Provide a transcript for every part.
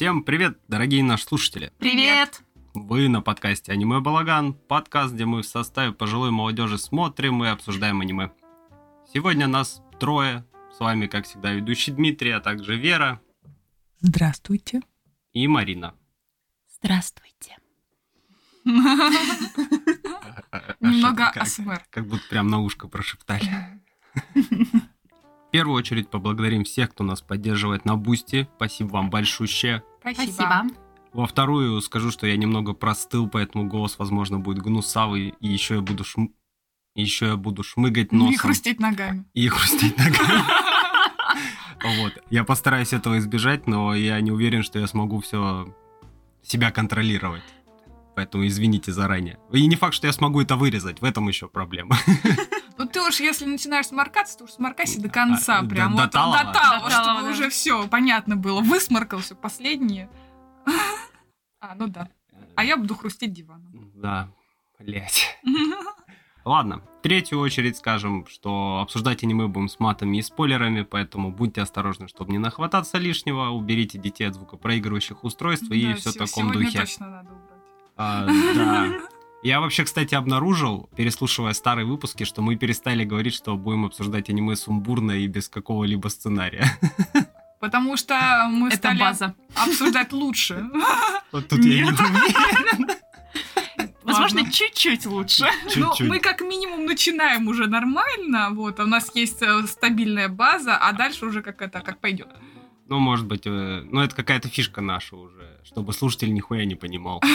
Всем привет, дорогие наши слушатели! Привет! Вы на подкасте «Аниме Балаган», подкаст, где мы в составе пожилой молодежи смотрим и обсуждаем аниме. Сегодня нас трое, с вами, как всегда, ведущий Дмитрий, а также Вера Здравствуйте. и Марина. Здравствуйте. Немного Как- АСМР. Как будто прям на ушко прошептали. В первую очередь поблагодарим всех, кто нас поддерживает на Boosty. Спасибо вам большущее. Спасибо. Во вторую скажу, что я немного простыл, поэтому голос, возможно, будет гнусавый, и еще я буду шм... еще я буду шмыгать носом. И хрустеть ногами. И хрустеть ногами. Вот. Я постараюсь этого избежать, но я не уверен, что я смогу все себя контролировать. Поэтому извините заранее. И не факт, что я смогу это вырезать. В этом еще проблема. Ну ты уж, если начинаешь сморкаться, то уж сморкайся до конца. А, прям до- вот до талого. до талого, До талого, чтобы да. уже все понятно было. Высморкался последнее. А, ну да. А я буду хрустеть диваном. Да, блять. Ладно, в третью очередь скажем, что обсуждать аниме будем с матами и спойлерами, поэтому будьте осторожны, чтобы не нахвататься лишнего, уберите детей от звукопроигрывающих устройств и Да, все в таком духе. точно надо убрать. А, да. Я вообще, кстати, обнаружил, переслушивая старые выпуски, что мы перестали говорить, что будем обсуждать аниме сумбурно и без какого-либо сценария. Потому что мы Это стали база. обсуждать лучше. Вот тут я не Нет. уверен. Возможно, Ладно. чуть-чуть лучше. Ну, Чуть-чуть. мы как минимум начинаем уже нормально, вот, а у нас есть э, стабильная база, а дальше уже как это, как пойдет. Ну, может быть, э, ну это какая-то фишка наша уже, чтобы слушатель нихуя не понимал.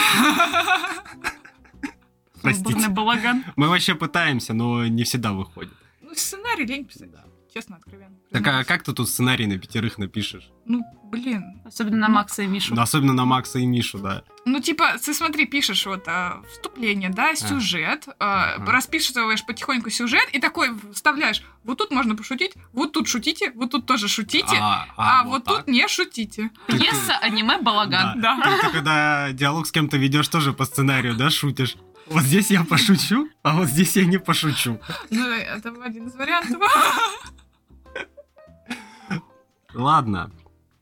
Простите. Балаган. Мы вообще пытаемся, но не всегда выходит. Ну, сценарий лень писать, Да. честно, откровенно. Так а как ты тут сценарий на пятерых напишешь? Ну, блин. Особенно на Макса и Мишу. Ну, особенно на Макса и Мишу, да. Ну, типа, ты смотри, пишешь вот а, вступление, да, сюжет, а, Ага. расписываешь потихоньку сюжет и такой вставляешь, вот тут можно пошутить, вот тут шутите, вот тут тоже шутите, а, вот, так? тут не шутите. Пьеса, аниме, балаган. Да. Да. Ты, ты когда диалог с кем-то ведешь, тоже по сценарию, да, шутишь? Вот здесь я пошучу, а вот здесь я не пошучу. Ну, это один из вариантов. Ладно.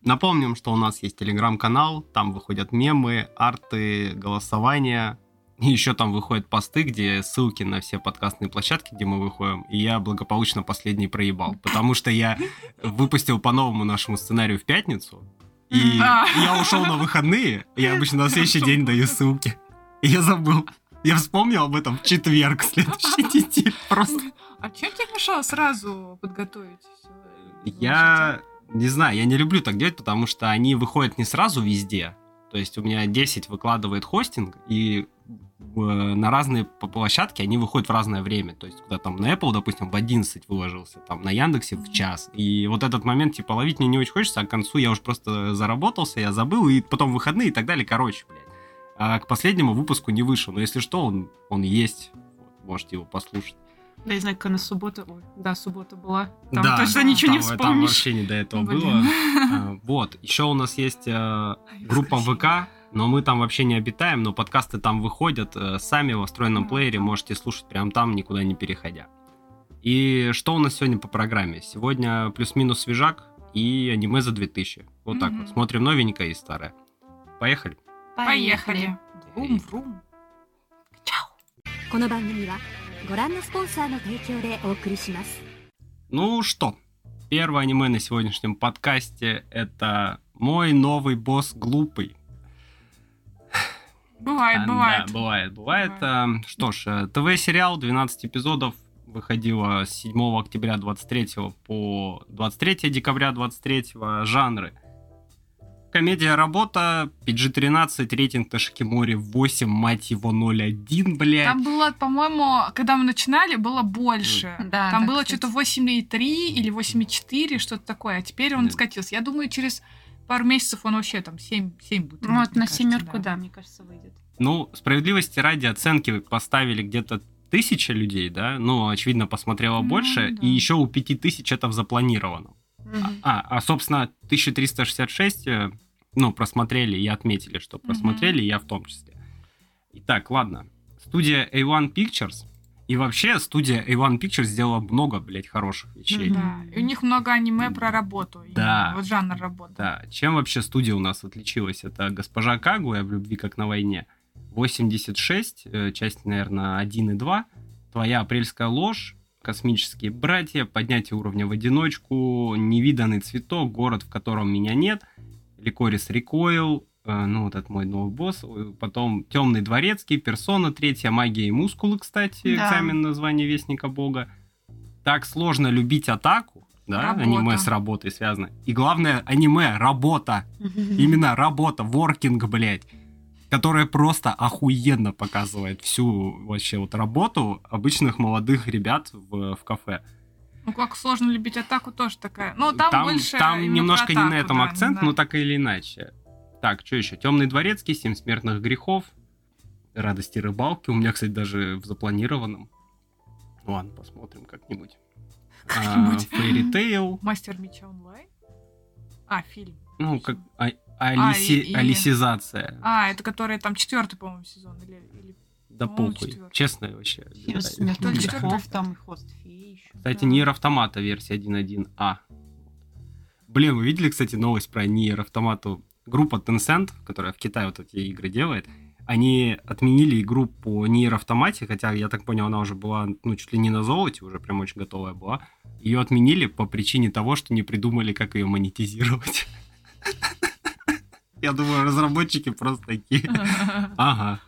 Напомним, что у нас есть телеграм-канал, там выходят мемы, арты, голосования. И еще там выходят посты, где ссылки на все подкастные площадки, где мы выходим. И я благополучно последний проебал. Потому что я выпустил по новому нашему сценарию в пятницу. И я ушел на выходные. Я обычно на следующий день даю ссылки. И я забыл. Я вспомнил об этом в четверг следующей недели. Просто А чем тебе мешало сразу подготовить? Я не знаю, я не люблю так делать, потому что они выходят не сразу везде. То есть у меня 10 выкладывает хостинг, и э, на разные площадки они выходят в разное время. То есть, когда там на Apple, допустим, в 11 выложился, там на Яндексе в час. И вот этот момент, типа, ловить мне не очень хочется, а к концу я уже просто заработался, я забыл, и потом выходные и так далее. Короче, блядь. А к последнему выпуску не вышел. Но если что, он, он есть. Вот, можете его послушать. Да, я знаю, какая на суббота. Ой, да, суббота была. Там Да, точно ничего не Там- Там вспомнишь. вообще не до этого Блин. было. А, Вот. Еще у нас есть э, группа ВК, но мы там вообще не обитаем, но подкасты там выходят э, сами во встроенном плеере, можете слушать прямо там, никуда не переходя. И что у нас сегодня по программе? Сегодня плюс-минус свежак и аниме за 2000. Вот так Мгм. вот. Смотрим новенькое и старое. Поехали. Поехали. Врум-врум. この番組はご覧のスポンサーの提供でお送りします Ну что, первое аниме на сегодняшнем подкасте это мой новый босс глупый. Бывает, А, бывает. Да, бывает, бывает. А, Что ж, э, ТВ-сериал 12 эпизодов выходило с 7 октября 23 по 23 декабря 23 жанры. Комедия работа, PG-13, рейтинг на Шикиморе 8, мать его, 0,1, блядь. Там было, по-моему, когда мы начинали, было больше. Да, Там да, было кстати. что-то 8,3 или 8,4, что-то такое. А теперь он Да. скатился. Я думаю, через пару месяцев он вообще там 7, 7 будет. Ну, вот на кажется, семерку, да, мне кажется, выйдет. Ну, справедливости ради оценки поставили где-то тысяча людей, да? Ну, очевидно, посмотрело Ну, больше. да. И еще у 5000 это в запланированном. Мгм. А, а, собственно, 1366, э, ну, просмотрели и отметили, что просмотрели, я в том числе. Итак, ладно. Студия A1 Pictures И вообще студия A1 Pictures сделала много, блядь, хороших вещей. Да. И у них много аниме про работу. Да. Вот жанр работы. Да, чем вообще студия у нас отличилась? Это «Госпожа Кагуя» в «Любви как на войне», 86, э, часть, наверное, 1 и 2, «Твоя апрельская ложь», «Космические братья», «Поднятие уровня в одиночку», «Невиданный цветок», «Город, в котором меня нет», «Ликорис Рекойл», э, ну, вот это мой новый босс, потом «Темный дворецкий», «Персона», «Третья магия и мускулы», кстати, Да. экзамен название Вестника Бога. «Так сложно любить атаку», да, Работа. аниме с работой связано. И главное, аниме, работа. Именно работа, воркинг, блядь. Которая просто охуенно показывает всю вообще вот работу обычных молодых ребят в, в кафе. Ну, как сложно любить атаку, тоже такая. Ну, там, больше там немножко про не на атаку, этом да, акцент, да. но так или иначе. Так, что еще? Темный дворецкий, Семь смертных грехов, Радости рыбалки. У меня, кстати, даже в запланированном. Ладно, посмотрим как-нибудь. Как-нибудь. Фейри Тейл. Мастер меча онлайн? А, фильм. Ну, как а- алиси- и- и- алисизация. А, это который там четвертый, по-моему, сезон. Или, или... Да похуй. Честно вообще. Четвёртый. грехов, там и хвост феи еще. Кстати. Нир Автомата версия 1.1а. Блин, вы видели, кстати, новость про Нир Автомату? Группа Tencent, которая в Китае вот эти игры делает, они отменили игру по Нир Автомате, хотя, я так понял, она уже была, ну, чуть ли не на золоте, уже прям очень готовая была. Ее отменили по причине того, что не придумали, как ее монетизировать. Я думаю, разработчики просто такие. Ага,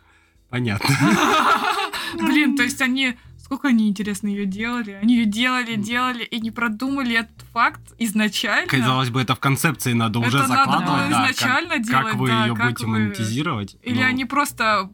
понятно. Блин, то есть они... Сколько они, интересно, ее делали? Они ее делали, делали и не продумали этот факт изначально. Казалось бы, это в концепции надо уже Это надо закладывать, было да, как- изначально как, делать, вы да, ее как будете вы- монетизировать. Или Ну, они просто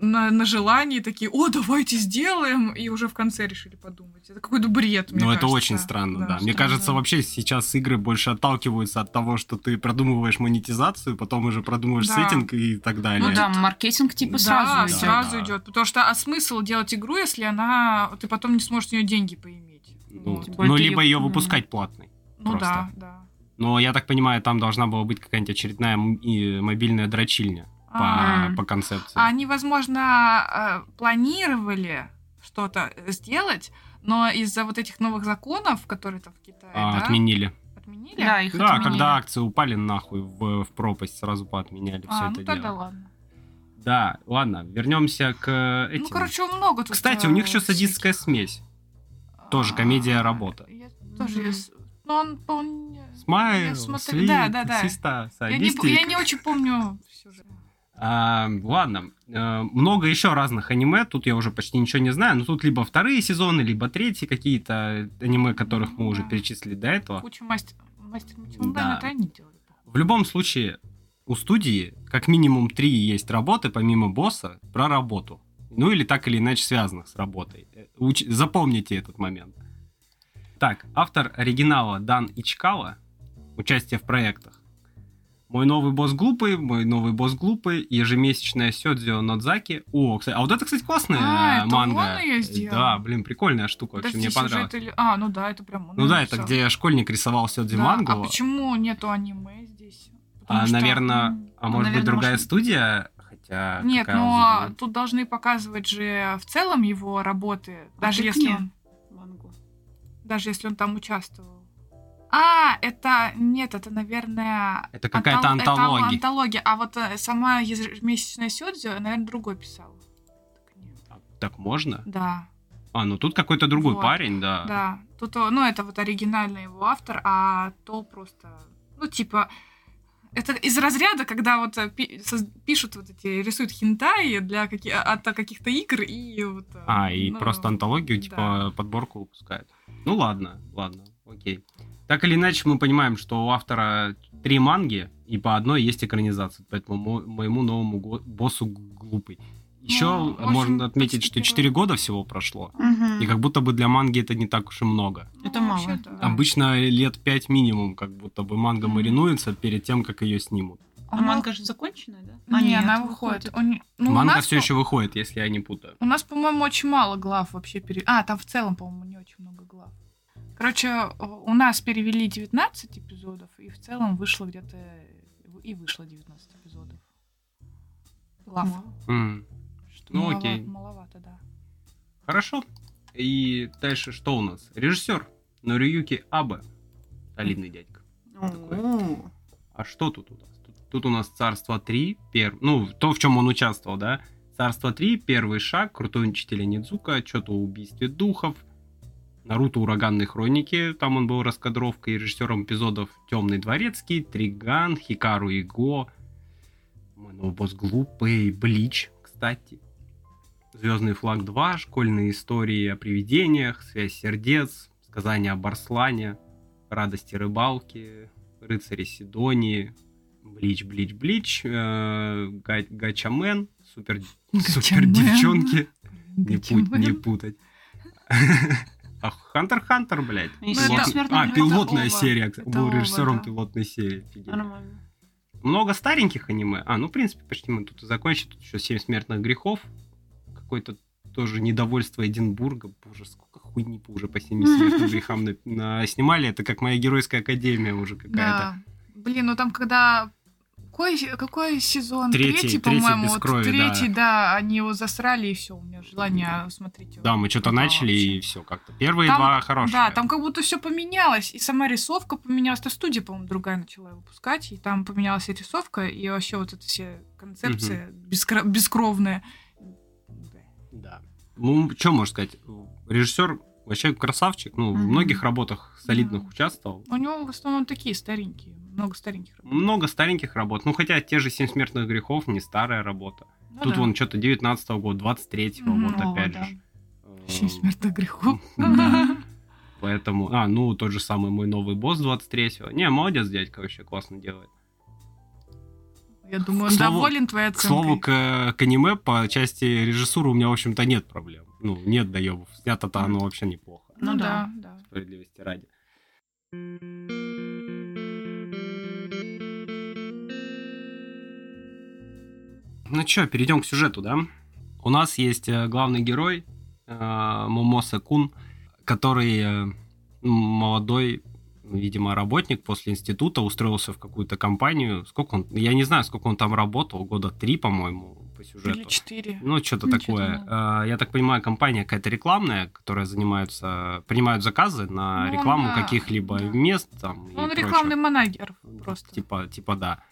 на, на желании такие, о, давайте сделаем, и уже в конце решили подумать. Это какой-то бред, мне Ну, это очень странно, да. Мне странно. кажется, вообще сейчас игры больше отталкиваются от того, что ты продумываешь монетизацию, потом уже продумываешь Да. сеттинг и так далее. Ну да, маркетинг типа да, сразу идет. сразу Да. идет. Потому что а смысл делать игру, если она ты потом не сможешь с нее деньги поиметь. Ну, Вот. Более ну, либо ее выпускать платной. Ну просто. да, да. Но я так понимаю, там должна была быть какая-нибудь очередная мобильная дрочильня по, по концепции. они, возможно, э, планировали что-то сделать, но из-за вот этих новых законов, которые там в Китае, А, да, Отменили. отменили? Да, их Да, отменили. когда акции упали нахуй в, в пропасть, сразу поотменяли все А, это ну тогда дело. ладно. Да, ладно, вернемся к этим. Ну, короче, много тут. Кстати, у них еще садистская смесь. тоже А, комедия «Работа». Я тоже... С- Ну, он, он... Смайл, да, да, да. систа, Я не, садистик. я не очень помню сюжет. А, ладно, э, много еще разных аниме, тут я уже почти ничего не знаю, но тут либо вторые сезоны, либо третьи какие-то аниме, которых мы уже перечислили до этого. Куча мастер... Мастер меча Да. это они делали. В любом случае, у студии как минимум три есть работы, помимо босса, про работу. Ну или так или иначе связанных с работой. Э, уч- Запомните этот момент. Так, автор оригинала Дан Ичкала, участие в проектах. Мой новый босс глупый, мой новый босс глупый, ежемесячная Сёдзио Нодзаки. О, кстати, а вот это, кстати, классная А, э, это манга. он её сделал? Да, блин, прикольная штука, вообще мне понравилось. сюжет или- А, ну да, это прям он Ну да, это где школьник рисовал Сёдзи Да, мангу. А почему нету аниме здесь? Потому А, что- наверное, а может быть наверное, другая может- студия, хотя Нет, но разница? тут должны показывать же в целом его работы, А даже если нет. он, Мангу. даже если он там участвовал. А, это нет, это, наверное, Это какая-то антол- это антология. антология. А вот э, сама ежемесячная Сёдзю, наверное, другой писал. Так. А, Так можно? Да, А, ну тут какой-то другой Вот, парень, да. да. Тут, ну, это вот оригинальный его автор, а то просто, ну, типа, это из разряда, когда вот э, пишут вот эти, рисуют хентаи для каки- от каких-то игр и вот... э, А, и ну, просто антологию, типа, подборку выпускают. Ну ладно, ладно, окей. Так или иначе, мы понимаем, что у автора три манги, и по одной есть экранизация, поэтому мо- моему новому го- боссу глупый. Еще Ну, можно отметить, что первый. 4 года всего прошло, Мгм. и как будто бы для манги это не так уж и много. ну, Это мало, да. Обычно лет 5 минимум, как будто бы манга Мгм. маринуется перед тем, как ее снимут. А Ну, манга же законченная, да? не, она выходит. Он- ну, у манга нас, все по- еще выходит, если я не путаю. У нас, по-моему, очень мало глав вообще. Пере... А, там в целом, по-моему, не очень много глав. Короче, у нас перевели 19 эпизодов, и в целом вышло где-то... И вышло 19 эпизодов. Глав. Что Ну, малова- окей. Маловато, да. Хорошо. И дальше что у нас? Режиссер Нориюки Абе. Солидный дядька. О, А что тут у нас? Тут, тут у нас Царство 3, пер... ну, то, в чем он участвовал, да? Царство 3, первый шаг, Крутой учитель Нидзука, что-то о убийстве духов, Наруто Ураганные хроники, там он был раскадровкой, режиссером эпизодов Темный дворецкий, Триган, Хикару и Го, мой новый босс Глупый, Блич, кстати. Звездный флаг 2, школьные истории о привидениях, связь сердец, сказания об Арслане, радости рыбалки, рыцари Сидонии, Блич, Блич, Блич, э, Га- Гачамен, супер, супер девчонки, не, пут- не путать. А Хантер Хантер, блядь. И «Бессмертный А, полет». пилотная Это Ова. серия. Это Был Ова, режиссером да. пилотной серии. офигеть. Нормально. Много стареньких аниме. А, ну, в принципе, почти мы тут и закончили. Тут еще «Семь смертных грехов». Какой-то тоже недовольство Эдинбурга. Боже, сколько хуйни уже по «Семи смертным грехам» на- на- снимали. Это как моя геройская академия уже какая-то. Да. Блин, ну там когда... Какой, какой сезон? Третий, Третий, третий по-моему. без вот крови, третий, да. они его засрали, и все, у меня желание смотреть его. Да, мы что-то начали, вообще. и все как-то. Первые Там- два хорошие. Да, там как будто все поменялось, и сама рисовка поменялась. То студия, по-моему, другая начала выпускать, и там поменялась и рисовка, и вообще вот эти все концепции бескро- бескровные. Да. Ну, что можно сказать? Режиссер вообще красавчик. Ну, в Мгм. многих работах солидных Мгм. участвовал. У него в основном такие старенькие, много стареньких. работ. Много стареньких работ. Ну, хотя те же «Семь смертных грехов» не старая работа. Ну Тут да. вон что-то 19 года, 23-го, Мгм. вот опять да. же. Семь Э, смертных грехов. Да. Поэтому, а, ну, тот же самый мой новый босс 23-го. Не, молодец, дядька, вообще классно делает. Я думаю, он слову- доволен твоей К слову, оценкой. к, к аниме по части режиссуры у меня, в общем-то, нет проблем. Ну, нет доебов. Снято-то оно вообще неплохо, Ну Ну да, да. да. справедливости ради. Ну чё, перейдем к сюжету, да? У нас есть э, главный герой э, Момоса Кун, который э, молодой, видимо, работник после института устроился в какую-то компанию. Сколько он? Я не знаю, сколько он там работал, года три, по-моему, по сюжету. Или четыре. Ну, что-то Ну, такое. А, Я так понимаю, компания какая-то рекламная, которая занимается, принимают заказы на Ну, рекламу да, каких-либо да. мест там. и Он прочее. рекламный манагер просто. Типа, типа, да.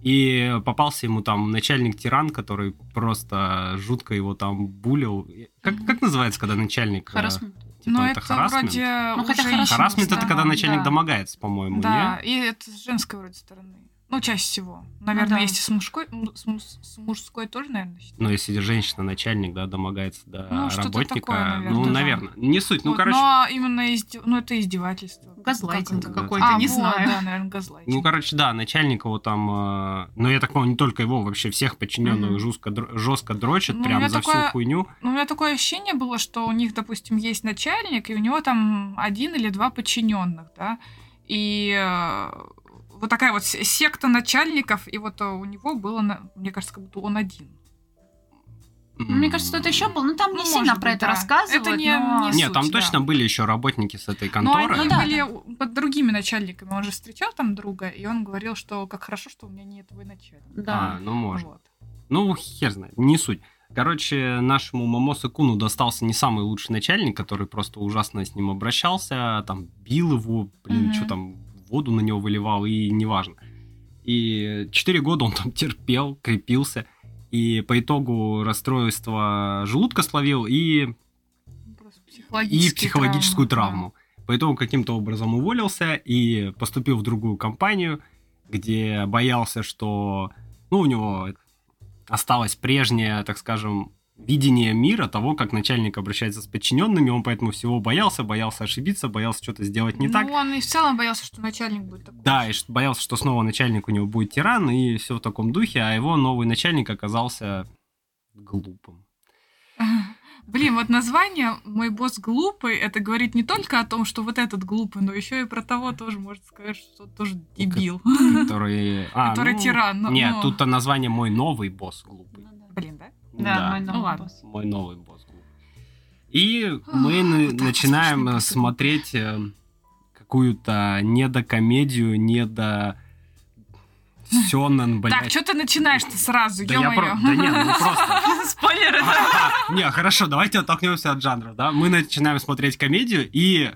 И попался ему там начальник-тиран, который просто жутко его там булил. Как, как называется, когда начальник... э, Харасмент. Типа, Но это, это, харассмент? вроде Ну, у хотя женщин Харассмент это когда начальник да. домогается, по-моему, Да, не? и это с женской вроде стороны. Ну, чаще всего. Наверное, да. есть и с мужской, с, с мужской тоже, наверное, считаю. Ну, если женщина-начальник, да, домогается до Ну, работника. такое, наверное, ну, да. наверное. Не суть. Ну, Вот, короче, Но именно изде- ну, это издевательство. Газлайтинг Как какой-то, А, не вот, знаю. Да, наверное, газлайтинг. Ну, короче, да, начальник его там, э, ну, я так понял, не только его, вообще всех подчиненных Мгм. жестко, др- жестко дрочат Ну, прям за такое- всю хуйню. Ну, у меня такое ощущение было, что у них, допустим, есть начальник, и у него там один или два подчиненных, да, и э, вот такая вот секта начальников, и вот э, у него было, мне кажется, как будто он один. Ну, Мне кажется, это еще был. Ну, там не Ну, сильно может про быть, это да. рассказывают. Это не- но- не Нет, суть, там да. точно были еще работники с этой Но конторы. они да, были да. под другими начальниками. Он же встречал там друга, и он говорил, что как хорошо, что у меня нет твой начальник. А, Да. ну, может. Вот. Ну, хер знает, не суть. Короче, нашему Мамосу Куну достался не самый лучший начальник, который просто ужасно с ним обращался, там, бил его, блин, Мгм. что там, воду на него выливал, и неважно. И четыре года он там терпел, крепился, и по итогу расстройство желудка словил и, и психологическую травмы, травму. По итогу каким-то образом уволился и поступил в другую компанию, где боялся, что ну, у него осталось прежнее, так скажем, видение мира того, как начальник обращается с подчиненными. Он поэтому всего боялся, боялся ошибиться, боялся что-то сделать не ну, так. он и в целом боялся, что начальник будет такой. Да, и боялся, что снова начальник у него будет тиран, и все в таком духе, а его новый начальник оказался глупым. Блин, вот название «Мой босс глупый» это говорит не только о том, что вот этот глупый, но еще и про того тоже можно сказать, что тоже дебил. Который, а, Который ну, тиран. но- Нет, тут-то название «Мой новый босс глупый». Ну да. Да? Да, мой Ну новый ладно. босс. Мой новый босс. И мы вот начинаем было. смотреть э, какую-то недокомедию, недо... Сёнэн, блядь. Так, что ты начинаешь-то сразу, да я ё-моё. про- Да нет, ну просто... Спойлеры. А, Не, хорошо, давайте оттолкнемся от жанров, да? Мы начинаем смотреть комедию и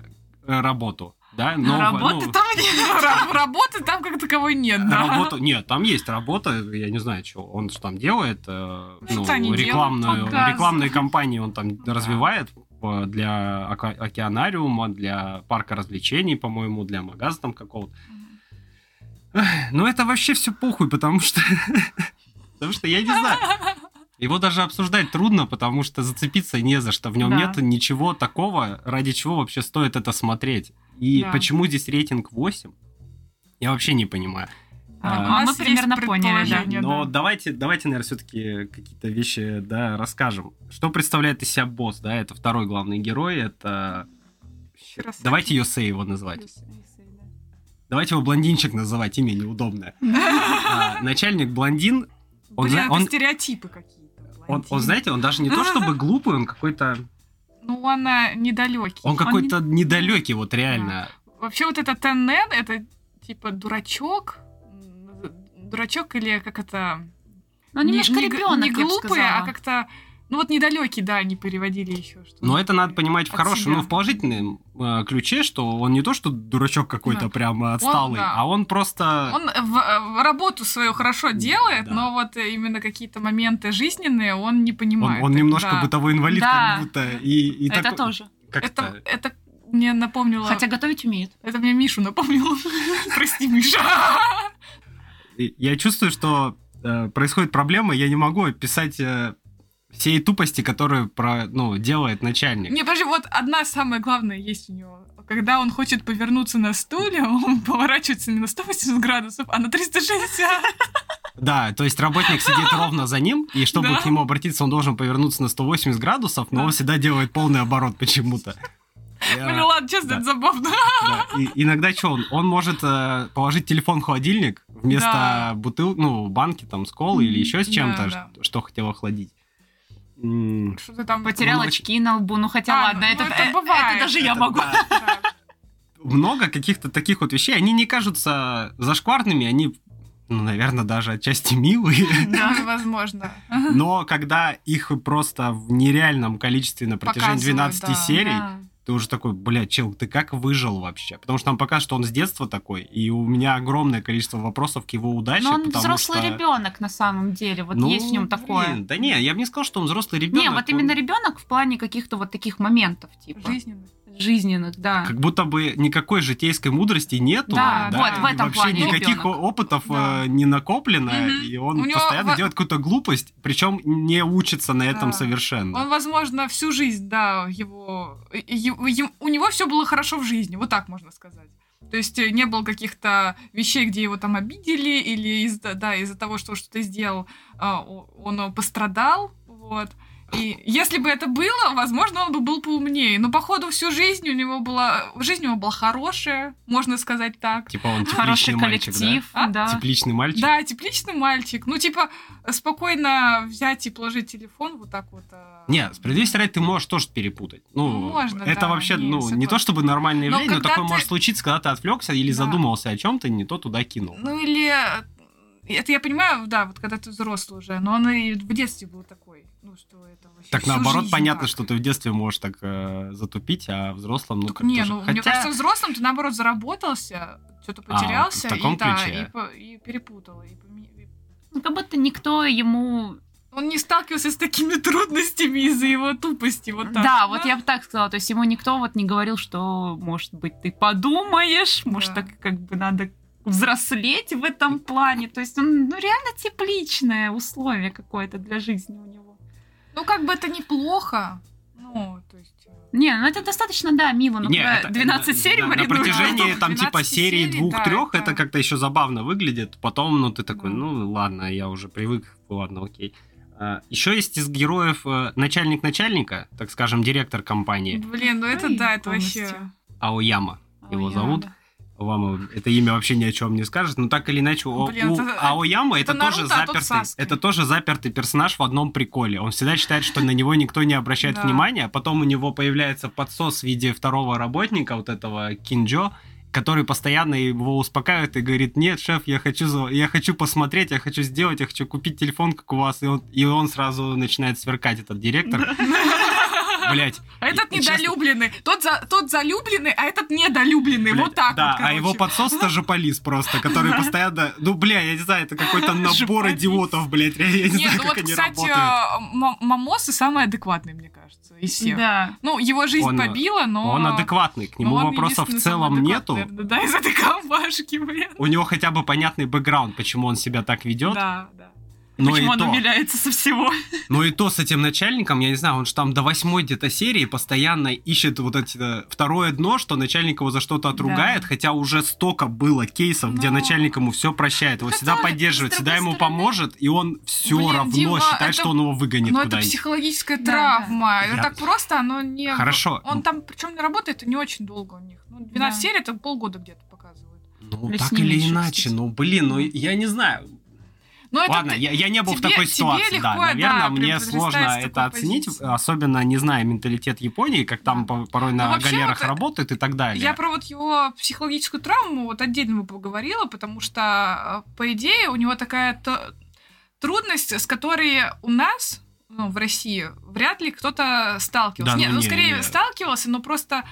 э, работу, да? Но, Работы ну, там нет. Ра- Работы там как таковой нет, да. Работу, нет, там есть работа, я не знаю, что он что там делает, э, ну, делают? рекламную, Показ. рекламные кампании он там развивает э, для океанариума, для парка развлечений, по-моему, для магаза там какого-то. Эх, Ну, это вообще все похуй, потому что... Потому что я не знаю. Его даже обсуждать трудно, потому что зацепиться не за что. В нем Да. нет ничего такого, ради чего вообще стоит это смотреть. И Да. почему здесь рейтинг 8? Я вообще не понимаю. А, А, У мы примерно поняли, да. Но да. давайте, давайте, наверное, все-таки какие-то вещи, да, расскажем. Что представляет из себя босс, да? Это второй главный герой, это... Хиросаки. Давайте Йосей его назвать. Давайте его блондинчик называть, имя неудобное. А, начальник блондин, он, Блин, он, стереотипы какие-то. Он, он, знаете, он даже не то чтобы глупый, он какой-то... Ну, он а, недалекий. Он какой-то недалекий, вот реально. Вообще вот этот Теннен, это типа дурачок, дурачок или как это... Ну, немножко не, не ребенок, Не я бы глупый, а как-то... Ну вот недалекий, да, они переводили еще что. Но это надо понимать в хорошем, себя. ну, в положительном э, ключе, что он не то, что дурачок какой-то Да. прямо отсталый, да. а он просто... Он в, в работу свою хорошо делает, Да. но вот именно какие-то моменты жизненные он не Он, понимает. он немножко Да. бытовой инвалид, Да. как будто. И, и Это такой- тоже. Как-то... Это, это мне напомнило... Хотя готовить умеет. Это мне Мишу напомнило. Прости, Миша. Я чувствую, что э, происходит проблема, я не могу описать э, всей тупости, которую про, ну, делает начальник. Не, подожди, вот одна самая главная есть у него. Когда он хочет повернуться на стуле, он поворачивается не на 180 градусов, а на 360. Да, то есть работник сидит ровно за ним, и чтобы Да. к нему обратиться, он должен повернуться на 180 градусов, но Да. он всегда делает полный оборот почему-то. Блин, ладно, честно, да. это забавно. Да, и иногда что, он, он может э, положить телефон в холодильник вместо Да. бутыл, ну, банки там с колой или еще с чем-то, что, что хотел охладить. М, Что ты там... Потерял Он очки на лбу. Ну, хотя А, ладно, ну, это, это бывает. это даже я Это могу. да. Да. Много каких-то таких вот вещей, они не кажутся зашкварными, они, ну, наверное, даже отчасти милые. Да, возможно. Но когда их просто в нереальном количестве на протяжении Показывают, 12 да. серий, Да. Ты уже такой, блядь, чел, ты как выжил вообще? Потому что нам покажут, что он с детства такой, и у меня огромное количество вопросов к его удаче, Но он взрослый что... ребенок на самом деле. Вот Ну, есть в нем такое. блин, да не, я бы не сказал, что он взрослый ребенок. Не, вот именно ребенок в плане каких-то вот таких моментов, типа. Жизненно. Жизненных, да. Как будто бы никакой житейской мудрости нету. Да, вот, и в этом вообще плане никаких ребенок. опытов Да. э, не накоплено, Мгм. и он У него постоянно во- делает какую-то глупость, причем не учится на этом Да. совершенно. Он, возможно, всю жизнь, да, его... У него все было хорошо в жизни, вот так можно сказать. То есть э, не было каких-то вещей, где его там обидели, или из-за да, из-за того, что что-то сделал, а, он пострадал, вот. И если бы это было, возможно, он бы был поумнее. Но, походу, всю жизнь у него была... Жизнь у него была хорошая, можно сказать так. Типа он Хороший тепличный мальчик, коллектив, А? да. да? Тепличный мальчик. Да, тепличный мальчик. Ну, типа, спокойно взять и положить телефон вот так вот. а, Не, справедливости ради, ты можешь тоже перепутать. Ну, Можно, это да, вообще, не, ну, не согласна. то чтобы нормальное Но явление, но, когда такое ты- может случиться, когда ты отвлекся или Да. задумался о чем-то, не то туда кинул. Ну или это я понимаю, да, вот когда ты взрослый уже, но он и в детстве был такой, ну что это вообще. так наоборот, жизнь понятно, так. что ты в детстве можешь так э, затупить, а взрослым, ну, Так как не, тоже. ну мне Хотя- кажется, взрослым ты наоборот заработался, что-то А, потерялся в таком и, да, и, по- и перепутал. и и- Ну, как будто никто ему... Он не сталкивался с такими трудностями из-за его тупости. Вот так. Да, вот я бы так сказала. То есть ему никто вот не говорил, что, может быть, ты подумаешь, может, Да. так как бы надо взрослеть в этом плане. То есть он, ну, реально тепличное условие какое-то для жизни у него. Ну как бы это неплохо. Ну, то есть... э, Не, ну это достаточно, да, мило. Но Не, это- 12 на- серий на, на протяжении там 12 типа серии серий, двух-трех да, это это- как-то еще забавно выглядит. Потом, ну, ты такой, Да. ну, ладно, я уже привык, ладно, окей. еще есть из героев э, начальник начальника, так скажем, директор компании, Блин, ну это Ой, да, это полностью. вообще... Аояма. Его Ой, зовут. да. Вам это имя вообще ни о чем не скажет, но так или иначе у, Блин, у это- Аояма это, это тоже Наруто, а запертый, Саскэ. это тоже запертый персонаж в одном приколе. Он всегда считает, что на него никто не обращает Да. внимания, а потом у него появляется подсос в виде второго работника, вот этого Кинджо, который постоянно его успокаивает и говорит, нет, шеф, я хочу, я хочу посмотреть, я хочу сделать, я хочу купить телефон, как у вас, и он, и он сразу начинает сверкать, этот директор. Блять. А этот недолюбленный. Тот, за, тот залюбленный, а этот недолюбленный. Блядь, вот так да, вот, а короче. его подсос тоже полис просто, который постоянно... Ну, бля, я не знаю, это какой-то набор идиотов, блядь. Я, не Нет, знаю, ну как вот, они кстати, работают. Мамосы самый адекватный, мне кажется, из всех. Да. Ну, его жизнь Он- побила, но... Он адекватный, к нему вопросов в целом нету. Да, из этой компашки, блин. У него хотя бы понятный бэкграунд, почему он себя так ведет. Да, да. Но Почему и он то, умиляется со всего? но и то с этим начальником, я не знаю, он же там до восьмой где-то серии постоянно ищет вот эти э, второе дно, что начальник его за что-то отругает, Да. хотя уже столько было кейсов, где Но- начальник ему все прощает, его Хотя, всегда поддерживает, всегда ему стороны- поможет, и он все Блин, равно Дима, считает, это- что он его выгонит Но это психологическая Да, травма. да. Это Я- так просто, оно не... Хорошо. Он там, причем не работает, и не очень долго у них. Ну, 12 Да. серий, это полгода где-то показывают. Ну, Или так или иначе, ну, блин, ну, я не знаю. Это Ладно, ты- я, я не был в тебе- такой тебе ситуации, да. легко, да, Наверное, мне прям сложно это такой оценить, позиции. особенно не зная менталитет Японии, как там по- порой на вообще галерах вот, э, работают и так далее. Я про вот его психологическую травму вот отдельно бы поговорила, потому что, э, по идее, у него такая трудность, с которой у нас, ну, в России, вряд ли кто-то сталкивался. Да, Нет, ну ну, не, скорее не. сталкивался, но просто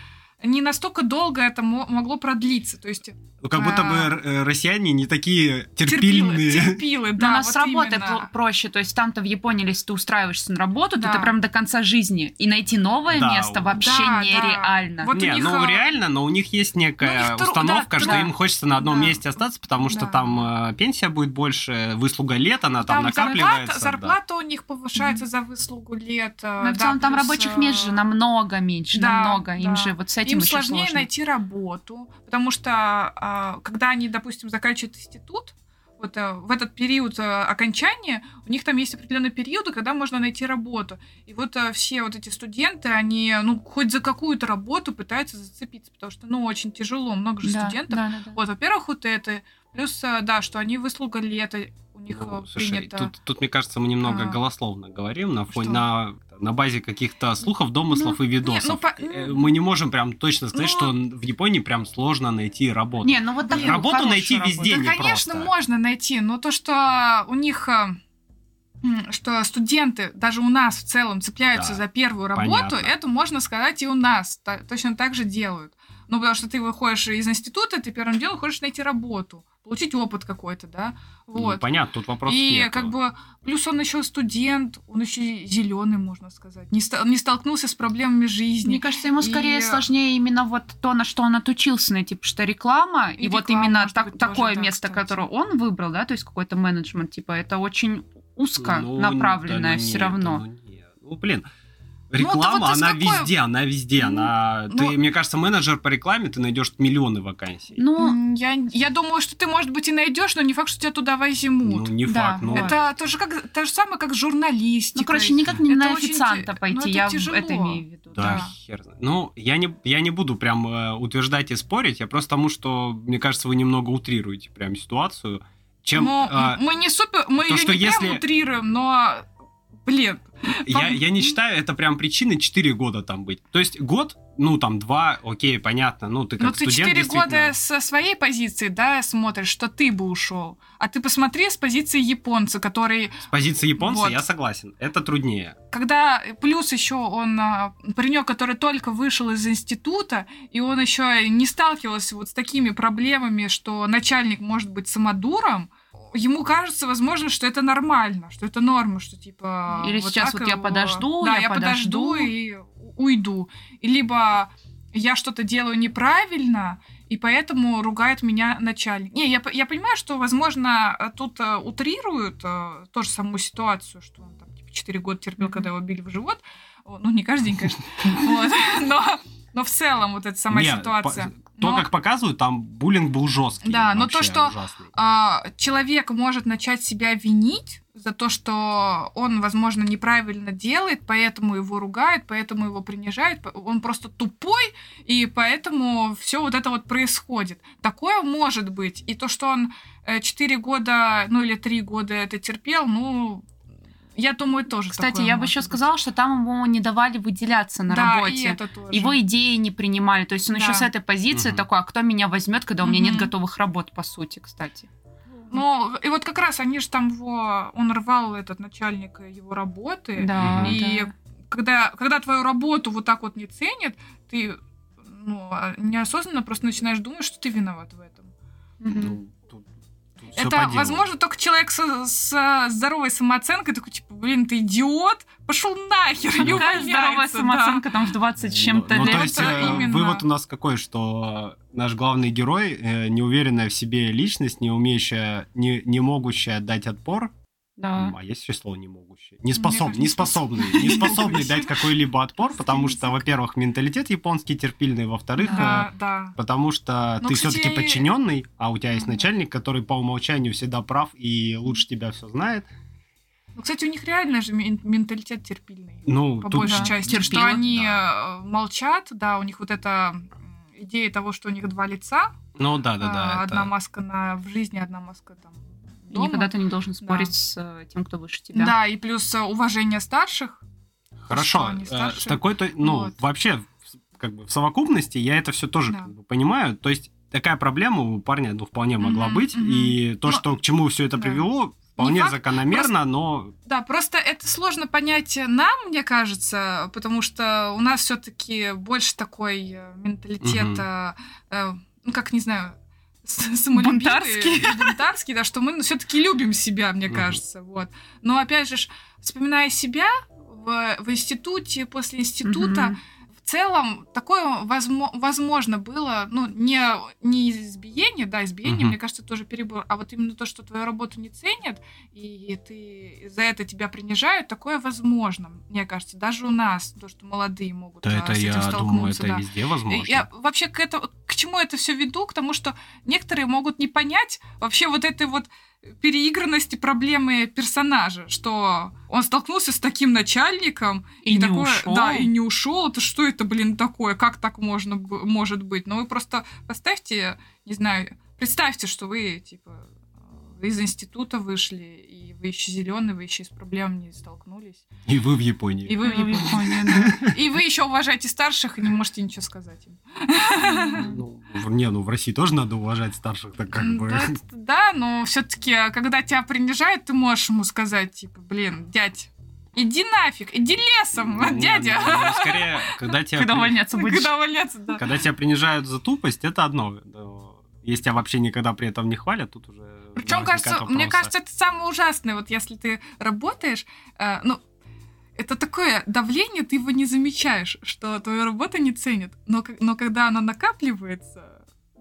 не настолько долго это мо- могло продлиться. То есть Ну, как будто бы э, россияне не такие терпильные. терпилы, Но да, у нас вот с работой именно. про- проще. То есть там-то в Японии, если ты устраиваешься на работу, Да. то ты прям до конца жизни. И найти новое Да, место вот. вообще Да, да. нереально. Вот у не, них, ну а, реально, но у них есть некая ну, тру- установка, да, что да. им хочется на одном Да. месте остаться, потому что Да. там э, пенсия будет больше, выслуга лет, она там, Там накапливается. зарплата, да. зарплата у них повышается за выслугу лет. э, Но в да, целом там плюс, рабочих э, мест же намного меньше, да, намного. Им да. же вот с этим Им сложнее сложно. найти работу, потому что а, когда они, допустим, заканчивают институт, вот а, в этот период а, окончания у них там есть определенные периоды, когда можно найти работу. И вот а, все вот эти студенты, они, ну, хоть за какую-то работу пытаются зацепиться, потому что, ну, очень тяжело, много же Да, студентов. да, да, да. Вот, во-первых, вот это, плюс, а, да, что они выслуга лета, у них Ну, а, слушай, принято... тут, тут, мне кажется, мы немного А. голословно говорим на фоне, на, на базе каких-то слухов, домыслов и видосов. ну, по- Э, Мы не можем прям точно сказать, Ну, что в Японии прям сложно найти работу. Не, ну вот такую работу найти работу. везде. Да, не конечно, просто. можно найти, но то, что у них, э, что студенты, даже у нас в целом, цепляются Да, за первую работу, понятно. это можно сказать и у нас точно так же делают. Ну, потому что ты выходишь из института, ты первым делом хочешь найти работу, получить опыт какой-то, да, Ну, вот. понятно, тут вопрос и нету. как бы плюс он еще студент, он еще зеленый, можно сказать, не, ста- не столкнулся с проблемами жизни. Мне кажется, ему скорее И- сложнее именно вот то, на что он отучился найти, потому что реклама, и, И вот реклама, именно может так- быть, такое да, место, кстати. которое он выбрал, да, то есть какой-то менеджмент, типа, это очень узко Ну, направленное да ну все нет, равно. да ну нет. Ну, блин, это реклама, вот из она какой- везде, она везде, Ну, она... ну- Ты, мне кажется, менеджер по рекламе, ты найдешь миллионы вакансий. Ну, Я, я думаю, что ты, может быть, и найдешь, но не факт, что тебя туда возьмут. Ну, не Да, факт, ну... вот. Это тоже как то же самое, как с журналистикой. ну, короче, никак не это на очень официанта те- пойти, ну, это я тяжело. это имею в виду. Да, Да. хер знает. Ну, я не, я не буду прям э, утверждать и спорить, я просто тому, что, мне кажется, вы немного утрируете прям ситуацию. Чем, Ну, а, мы не супер, мы то, её что не если- прям утрируем, но, блин, я, я не считаю это прям причиной 4 года там быть. То есть год, ну, там, два, окей, понятно, ну, ты как ну ты студент 4 действительно- года со своей позиции, да, смотришь, что ты бы ушел. А ты посмотри с позиции японца, который, С позиции японца Вот. я согласен, это труднее. когда плюс еще он а, паренек, который только вышел из института, и он еще не сталкивался вот с такими проблемами, что начальник может быть самодуром, ему кажется, возможно, что это нормально, что это норма, что типа... Или сейчас так вот я его- подожду, да, я я подожду подожду. и уйду. И либо я что-то делаю неправильно, и поэтому ругает меня начальник. Не, я, я понимаю, что, возможно, тут э, утрируют э, тоже саму ситуацию, что он там типа 4 года терпел, Мгм. когда его били в живот. Ну, не каждый день, конечно. Вот. Но, но в целом вот эта сама ситуация. По- То, Но- как показывают, там буллинг был жесткий. Да, но то, что- ужасный. а, человек может начать себя винить за то, что он, возможно, неправильно делает, поэтому его ругают, поэтому его принижают, он просто тупой, и поэтому все вот это вот происходит. Такое может быть. И то, что он 4 года, ну или 3 года это терпел, ну, Я думаю, тоже Кстати, такое я бы еще быть. сказала, что там ему не давали выделяться на да, работе. и это тоже. Его идеи не принимали. То есть он Да. еще с этой позиции Мгм. такой, а кто меня возьмет, когда у меня нет Мгм. готовых работ, по сути, кстати. Ну, и вот как раз они же там его... Он рвал этот начальник его работы. Да, И да. когда, когда твою работу вот так вот не ценят, ты ну, а, неосознанно просто начинаешь думать, что ты виноват в этом. Ну, всё Это, возможно, только человек со- с здоровой самооценкой такой, типа, блин, ты идиот, пошел нахер, не Какая здоровая да. самооценка там в 20 с чем-то ну, лет. то есть, э, именно. вывод у нас какой, что наш главный герой, э, неуверенная в себе личность, не умеющая, не, не могущая дать отпор, Да. А есть еще слово не могущий? Не, способ, кажется, не не способный. Не способный дать какой-либо отпор, потому что, во-первых, менталитет японский терпильный, во-вторых, э, потому что Ну, ты все-таки подчиненный, а у тебя есть начальник, который по умолчанию всегда прав и лучше тебя все знает. Ну, кстати, у них реально же мен- менталитет терпильный. Ну, по большей части, терпила, что они да. э, молчат, да, у них вот эта идея того, что у них два лица, Ну да, да, а, да. одна это- маска на в жизни, одна маска там И дома. никогда ты не должен спорить с э, тем, кто выше тебя. Да, и плюс э, уважение старших. Хорошо. они э, старше. С такой-то, ну, Вот. вообще, как бы в совокупности я это все тоже Да. как бы понимаю. То есть такая проблема у парня, ну, вполне могла Мгм, быть. мгм. И то, Ну, что к чему все это да. привело, вполне факт, закономерно, но Да, просто это сложно понять нам, мне кажется, потому что у нас все-таки больше такой менталитет, э, э, ну как не знаю, с- самолюбивый, Бунтарский. и бунтарский, да, что мы все-таки любим себя, мне кажется, вот. Но опять же, вспоминая себя в, в институте, после института. В целом такое возмо- возможно было, ну, не, не избиение, да, избиение, Мгм. мне кажется, тоже перебор, а вот именно то, что твою работу не ценят, и ты за это тебя принижают, такое возможно, мне кажется, даже у нас, то, что молодые могут да, а, это с этим я думаю, столкнуться, это да. везде возможно. Я вообще к, это, к чему это все веду? К тому, что некоторые могут не понять вообще вот этой вот переигранности проблемы персонажа, что он столкнулся с таким начальником И не такое, ушел. да, и не ушел. Это что это, блин, такое? Как так можно может быть? Но вы просто поставьте, не знаю, представьте, что вы типа э, из института вышли, и вы еще зеленый, вы еще с проблемами не столкнулись. И вы в Японии. И вы, в в Японии. Да. И вы еще уважаете старших и не можете ничего сказать им. Ну, не, ну в России тоже надо уважать старших, так как бы. Да, но все-таки, когда тебя принижают, ты можешь ему сказать, типа, блин, дядь, иди нафиг, иди лесом, Ну, дядя. ну, ну, Скорее, когда тебя Когда при- увольняться будешь. Когда увольняться, да. когда тебя принижают за тупость, это одно. Если тебя вообще никогда при этом не хвалят, тут уже. Причем, кажется, мне вопросы. кажется, это самое ужасное. Вот если ты работаешь, э, ну, это такое давление, ты его не замечаешь, что твою работу не ценят. Но, но когда оно накапливается,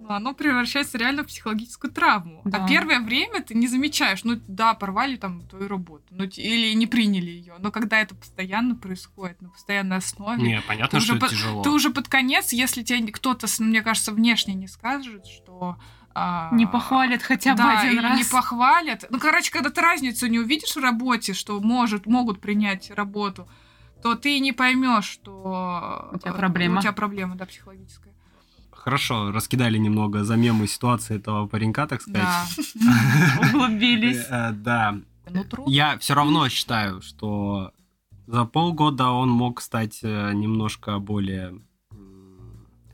ну, оно превращается реально в психологическую травму. Да. А первое время ты не замечаешь. Ну, да, порвали там твою работу. Ну, или не приняли ее. Но когда это постоянно происходит, на постоянной основе, Не, понятно, Ты что уже это по- тяжело. ты уже под конец, если тебе кто-то, с- мне кажется, внешне не скажет, что... а, Не похвалят хотя бы да, один раз. не похвалят. Ну, короче, когда ты разницу не увидишь в работе, что может, могут принять работу, то ты не поймешь, что У тебя э, проблема. У тебя проблема, да, психологическая. Хорошо, раскидали немного за мемы ситуации этого паренька, так сказать. Да. Углубились. Э, э, Да. Я все равно считаю, что за полгода он мог стать э, немножко более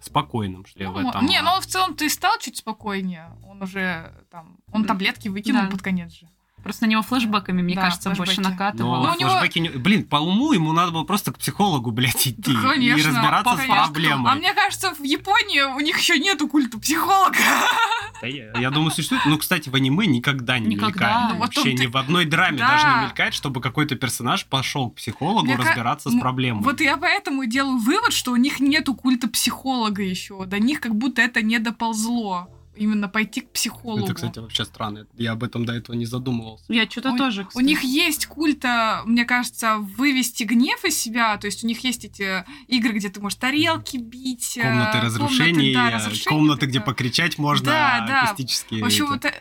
спокойным, что ли, в Ну, этом. Не, ну он в целом ты стал чуть спокойнее. Он уже там... Он таблетки выкинул Да. под конец же. Просто на него флешбэками, мне Да, кажется, больше накатывало. Но Ну, у него- флешбеки не- Блин, по уму ему надо было просто к психологу, блядь, идти Да, и конечно, разбираться по с проблемой. А мне кажется, в Японии у них еще нету культа психолога. Да я, я думаю, существует. Ну, кстати, в аниме никогда не Никогда. мелькает. Ну, Вообще ты- ни в одной драме Да. даже не мелькает, чтобы какой-то персонаж пошел к психологу Мне разбираться с м, проблемой. Вот я поэтому и делаю вывод, что у них нету культа психолога еще. До них как будто это не доползло. Именно пойти к психологу. Это, кстати, вообще странно. Я об этом до этого не задумывался. Я что-то У- тоже, У кстати. них есть культа, мне кажется, вывести гнев из себя. То есть у них есть эти игры, где ты можешь тарелки бить. э, Комнаты разрушений, да, э, разрушений, комнаты, где покричать можно, Да, да. акустические. В общем, эти. вот э,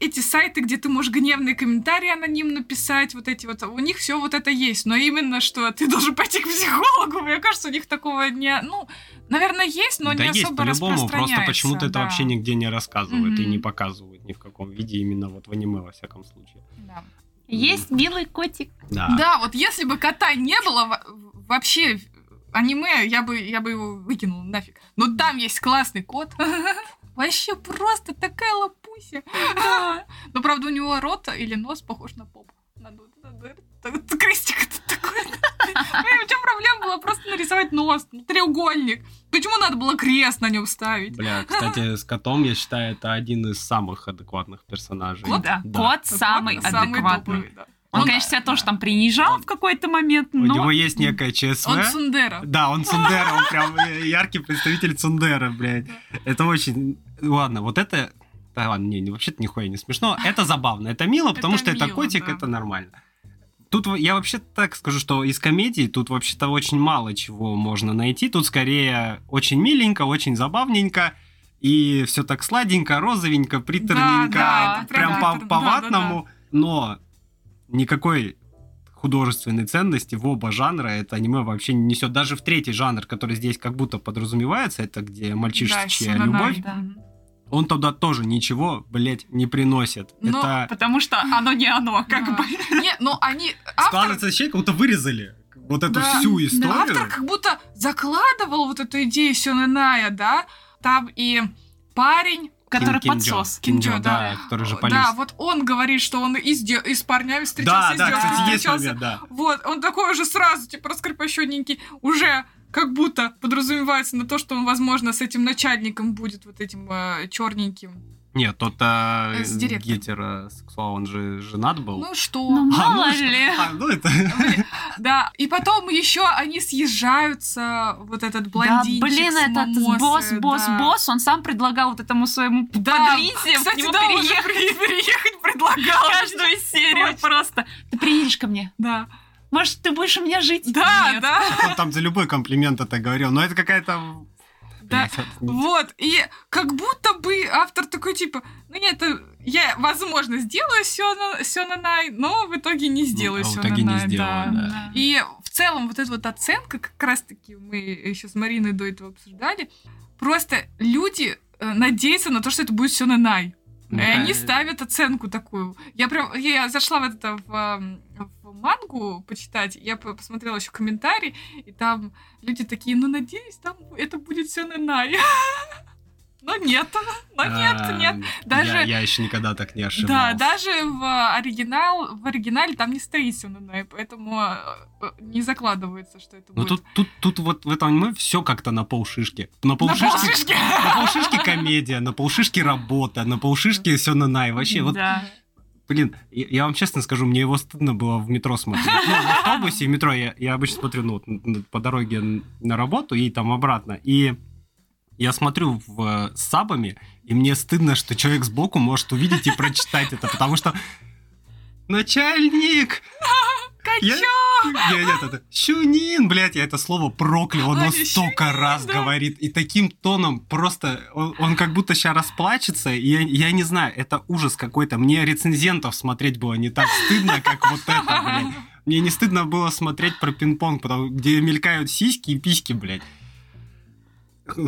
эти сайты, где ты можешь гневные комментарии анонимно писать, вот эти вот, у них все вот это есть. Но именно, что ты должен пойти к психологу, мне кажется, у них такого не... Ну, наверное, есть, но да не есть особо по-любому, просто почему-то это да. вообще нигде не рассказывают и Мгм. не показывают ни в каком виде, именно вот в аниме, во всяком случае. Да. Есть милый котик. Да. Да, вот если бы кота не было во- вообще аниме, я бы, я бы его выкинул нафиг. Но там есть классный кот. Вообще просто такая лапуся. Но правда у него рот или нос похож на поп. Надо вот это, так- крестик этот такой. В чем проблема была просто нарисовать нос, треугольник. Почему надо было крест на нем ставить? Бля, кстати, с котом, я считаю, это один из самых адекватных персонажей. Да. Да. Кот самый Вот самый адекватный. топовый, да. Он, Он- конечно, себя тоже там принижал в какой-то момент, У но... него есть некая ЧСВ. Он Сундера. Да, он Сундера, он прям э, яркий представитель Цундера, блядь. Это очень... Ладно, вот это... Да ладно, не, не, вообще-то нихуя не смешно. Это забавно, это мило, потому Это что это котик, да. это нормально. Тут я вообще так скажу, что из комедий тут вообще-то очень мало чего можно найти. Тут скорее очень миленько, очень забавненько. И все так сладенько, розовенько, приторненько, да, это прям прям по, притер- по да, да, ватному. Но никакой художественной ценности в оба жанра это аниме вообще не несет. Даже в третий жанр, который здесь как будто подразумевается, это где мальчишечья Да, любовь, Сюнанай, да. Он туда тоже ничего, блядь, не приносит. Но это Потому что оно не оно, как Да. бы. Не, ну они... Автор, складывается ощущение, как будто вырезали вот эту Да, всю да, историю. автор как будто закладывал вот эту идею Сёнэная, да? Там и парень, Который Кин- подсос. Кинджо, Кинджо, да. да, который же да, полез. вот он говорит, что он и с, де- и с парнями Да, встречался, и с да, девушками кстати, есть встречался. момент, да. Вот, он такой уже сразу, типа, раскрепощенненький, уже как будто подразумевается на то, что он, возможно, с этим начальником будет вот этим черненьким. Нет, тот а, С директором. гетеросексуал, он же женат был. Ну что? Ну, А, мало ну что? ли. А, ну это... Да, и потом еще они съезжаются, вот этот Да, блондинчик блин, с этот мамосы, босс, босс, да. босс, он сам предлагал вот этому своему Да, подлизе кстати, к нему да, переехать переехать предлагал. каждую серию Точно. просто. Ты приедешь ко мне? Да, Может, ты будешь у меня жить? да, Нет. да. Он там за любой комплимент это говорил, но это какая-то... Да, Вот, и как будто бы автор такой, типа, ну нет, это я, возможно, сделаю Сёна, Сёнанай, но в итоге не сделаю а в итоге не Сёнанай, сделаю, да. да. И в целом вот эта вот оценка, как раз-таки мы еще с Мариной до этого обсуждали, просто люди э, надеются на то, что это будет Сёнанай. И Ну, они да. ставят оценку такую. Я прям, я зашла в это в мангу почитать, я по- посмотрела еще комментарии, и там люди такие, ну надеюсь, там это будет все Най. Но нет, но нет, А, нет. я- Даже- Я еще никогда так не Да, ошибался. даже в оригинал, в оригинале там не стоит Сёнэнай, поэтому э, э, не закладывается, что это Ну будет. тут, тут, тут вот в этом аниме все как-то на полшишки. На полшишки, на полшишки комедия, на полшишки работа, на полшишки най. Вообще, вот, Да. Блин, я, вам честно скажу, мне его стыдно было в метро смотреть. Ну, в автобусе, в метро я, я обычно смотрю ну, вот, по дороге на работу и там обратно. И я смотрю в, с сабами, и мне стыдно, что человек сбоку может увидеть и прочитать это, потому что начальник, я, я, нет, это, Щунин, блядь, я это слово проклял, он его Аня, столько Щунин, раз да. говорит, и таким тоном просто, он, он как будто сейчас расплачется, и я, я не знаю, это ужас какой-то, мне рецензентов смотреть было не так стыдно, как вот это, блядь. Мне не стыдно было смотреть про пинг-понг, потому, где мелькают сиськи и письки, блядь.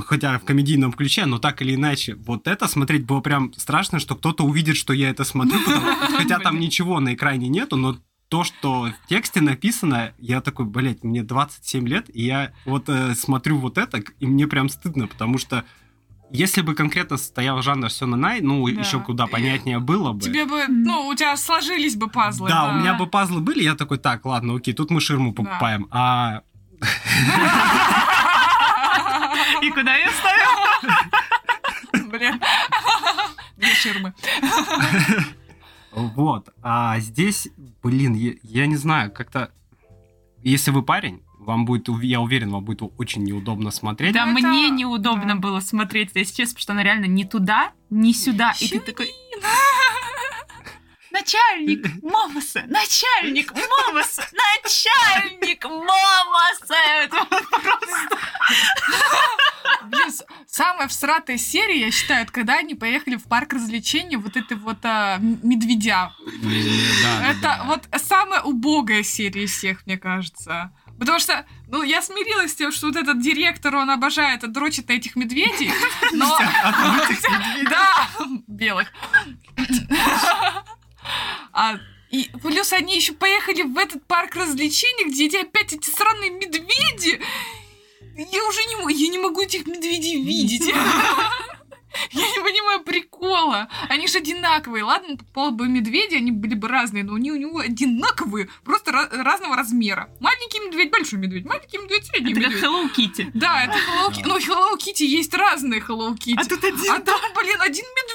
Хотя в комедийном ключе, но так или иначе, вот это смотреть было прям страшно, что кто-то увидит, что я это смотрю, потому- хотя там ничего на экране нету, но то, что в тексте написано, я такой, блядь, мне 27 лет, и я вот э, смотрю вот это, и мне прям стыдно, потому что если бы конкретно стоял жанр все на най, ну, Да. еще куда понятнее было бы. Тебе бы, ну, у тебя сложились бы пазлы. Да, у меня бы пазлы были, я такой, так, ладно, окей, тут мы ширму Да. покупаем. А И куда я ставил? Блин. Две ширмы. вот, а здесь, блин, я, я не знаю, как-то, если вы парень, вам будет, я уверен, вам будет очень неудобно смотреть. Да, Ну, это- мне неудобно да. было смотреть, если честно, потому что она реально не туда, не сюда. И ты такой... Начальник Момоса! Начальник Момоса! Начальник Момоса! Это просто... Блин, самая всратая серия, я считаю, это когда они поехали в парк развлечений вот этой вот а, медведя. Да, это да. вот самая убогая серия из всех, мне кажется. Потому что, ну, я смирилась с тем, что вот этот директор, он обожает дрочить на этих медведей, но... Да, белых. А И плюс они еще поехали в этот парк развлечений, где эти опять эти сраные медведи. Я уже не, я не могу этих медведей видеть. Я не понимаю прикола. Они же одинаковые. Ладно, попало бы медведи, они были бы разные, но они у него одинаковые, просто разного размера. Маленький медведь, большой медведь, маленький медведь, средний Это медведь. Hello Kitty. Да, это Hello Kitty. Но Hello Kitty есть разные Hello Kitty. А тут один. А там, блин, один медведь.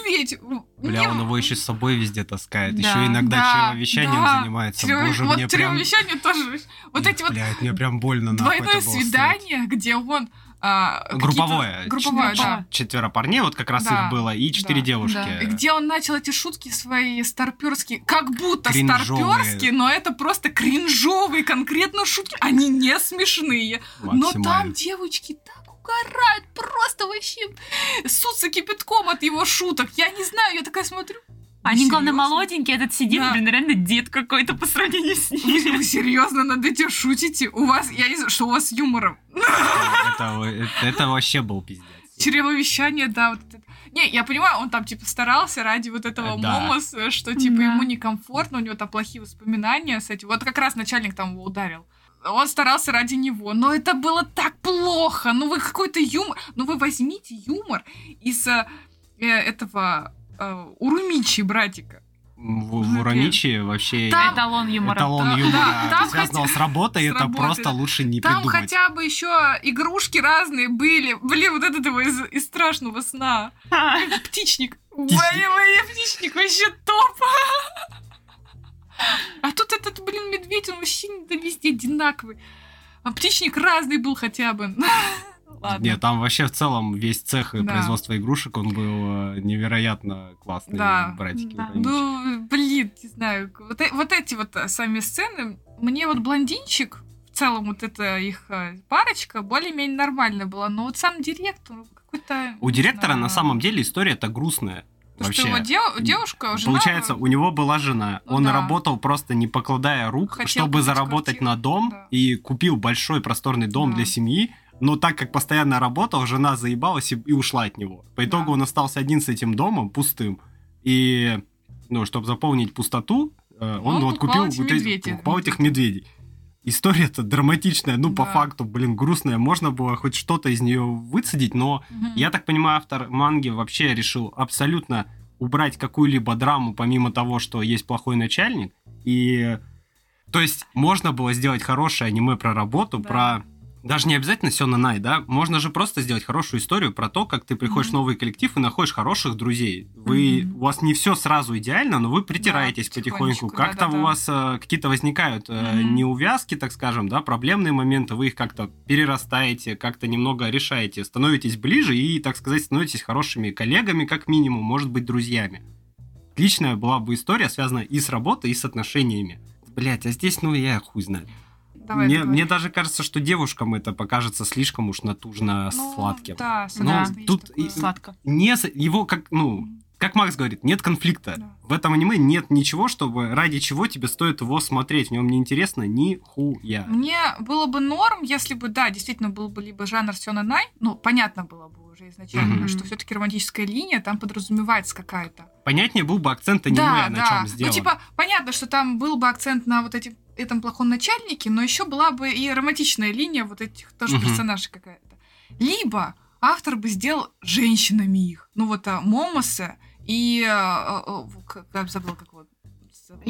Бля, Мне- он его еще с собой везде таскает. Да. Еще иногда Да, чревовещанием да. занимается. Чрево- Боже, вот мне прям... чревовещание тоже. Вот эти вот Блядь, мне прям больно нахуй двойное свидание, где он... а, Групповое. Групповое, да. Четверо парней, вот как раз Да, их было, и четыре да, девушки. да. И где он начал эти шутки свои старперские, как будто Кринжовые. старперские, но это просто кринжовые конкретно шутки. Они не смешные. Но там девочки так угорают, просто вообще ссутся кипятком от его шуток. Я не знаю, я такая смотрю. Они, главное, молоденькие, этот сидит, Да. блин, реально дед какой-то по сравнению с Вы, ним. вы серьезно над этим шутите? У вас, я не знаю, что у вас с юмором. Это, это, это вообще был пиздец. Чревовещание, да, вот это. Не, я понимаю, он там, типа, старался ради вот этого да. момоса, что, типа, Да. ему некомфортно, у него там плохие воспоминания с этим. Вот как раз начальник там его ударил. Он старался ради него, но это было так плохо. Ну вы какой-то юмор, ну вы возьмите юмор из э, этого э, Урумичи братика. В, в Урамичи вообще Там- Эталон юмора. эталон Да, юмора, да, там связанного хотя- с работой, с это работой, просто лучше не Там придумать. хотя бы еще игрушки разные были. Блин, вот этот его из, из страшного сна. Птичник. Птичник. Моя птичник вообще топ. А тут этот, блин, медведь, он вообще да везде одинаковый. А птичник разный был хотя бы. Ладно. Нет, там вообще в целом весь цех Да. производства игрушек, он был э, невероятно классный, Да. братики. Да. Ну, блин, не знаю. Вот, э- вот эти вот э, сами сцены, мне вот блондинчик, в целом вот эта их парочка более-менее нормально была, но вот сам директор какой-то... У директора знаю. на самом деле история-то грустная. Потому что Вообще. его дев- девушка, жена... Получается, у него была жена, Ну он да. работал просто не покладая рук, Хотел чтобы заработать квартиру, на дом, да. и купил большой просторный дом Да. для семьи, но так как постоянно работал, жена заебалась и, и ушла от него. По итогу Да. он остался один с этим домом, пустым, и, ну, чтобы заполнить пустоту, э, он, Он вот покупал купил эти вот эти- медведей. покупал этих медведей. История-то драматичная, ну, по Да. факту, блин, грустная, можно было хоть что-то из нее выцедить, но Мгм. я так понимаю, автор манги вообще решил абсолютно убрать какую-либо драму, помимо того, что есть плохой начальник. И... То есть можно было сделать хорошее аниме про работу, Да. про... Даже не обязательно Сёна Най, да? Можно же просто сделать хорошую историю про то, как ты приходишь Мгм. в новый коллектив и находишь хороших друзей. Вы... Мгм. У вас не все сразу идеально, но вы притираетесь Да, потихоньку. Как-то да-да-да. у вас э, какие-то возникают э, Мгм. неувязки, так скажем, да, проблемные моменты, вы их как-то перерастаете, как-то немного решаете, становитесь ближе и, так сказать, становитесь хорошими коллегами, как минимум, может быть, друзьями. Отличная была бы история, связанная и с работой, и с отношениями. Блять, а здесь, ну, я хуй знаю. Давай, мне, мне даже кажется, что девушкам это покажется слишком уж натужно Ну, сладким. Да, Ну, согласна, есть тут и- Сладко. Не, его как, ну, как Макс говорит, нет конфликта. Да. В этом аниме нет ничего, чтобы ради чего тебе стоит его смотреть. В нем не интересно ни хуя. Мне было бы норм, если бы, да, действительно был бы либо жанр Сёна Най, ну, понятно было бы уже изначально, Мгм. что все таки романтическая линия там подразумевается какая-то. Понятнее был бы акцент аниме, да, на да. чем Ну, сделан. типа, понятно, что там был бы акцент на вот этим, этом плохом начальнике, но еще была бы и романтичная линия вот этих тоже Мгм. персонажей какая-то. Либо автор бы сделал женщинами их. Ну, вот а, Момосе и... а, а, а, как- я забыла, как его зовут.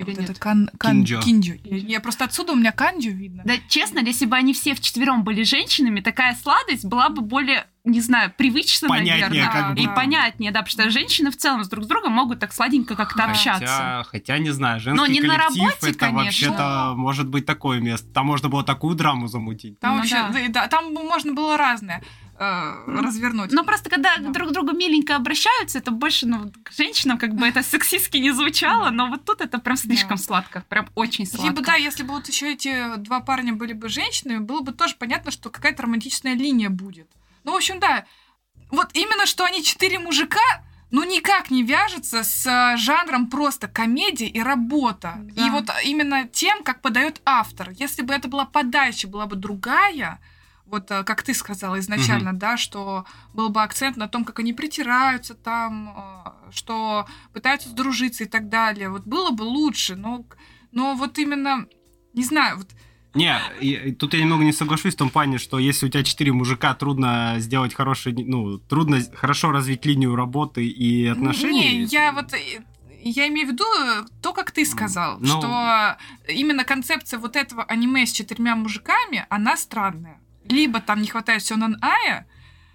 Юсей. Вот или это нет? кан, кан- Кинджо. Кинджо. Я, я просто отсюда у меня канджо видно. Да, честно, если бы они все вчетвером были женщинами, такая сладость была бы более, не знаю, привычна, Понятнее, наверное. как бы. И понятнее, да, потому что женщины в целом с друг с другом могут так сладенько как-то Хотя- общаться. Хотя, хотя, не знаю, женский Но не на коллектив работе, это конечно. вообще-то может быть такое место. Там можно было такую драму замутить. Там Ну вообще, да. да, там можно было разное развернуть. Но просто когда Да. друг к другу миленько обращаются, это больше, ну, к женщинам как бы это сексистски не звучало, но вот тут это прям слишком Да. сладко, прям очень сладко. Либо да, если бы вот еще эти два парня были бы женщинами, было бы тоже понятно, что какая-то романтичная линия будет. Ну, в общем, да. Вот именно, что они четыре мужика, ну, никак не вяжется с а, жанром просто комедия и работа. Да. И вот именно тем, как подает автор. Если бы это была подача, была бы другая, вот э, как ты сказала изначально, да, что был бы акцент на том, как они притираются там, э, что пытаются сдружиться и так далее. Вот было бы лучше, но, но вот именно, не знаю, вот Не, и- тут я немного не соглашусь в том плане, что если у тебя четыре мужика, трудно сделать хороший, ну, трудно хорошо развить линию работы и отношений. Не, я вот... э, Я имею в виду то, как ты сказал, Ну. что именно концепция вот этого аниме с четырьмя мужиками, она странная. Либо там не хватает Сёнэн Ая,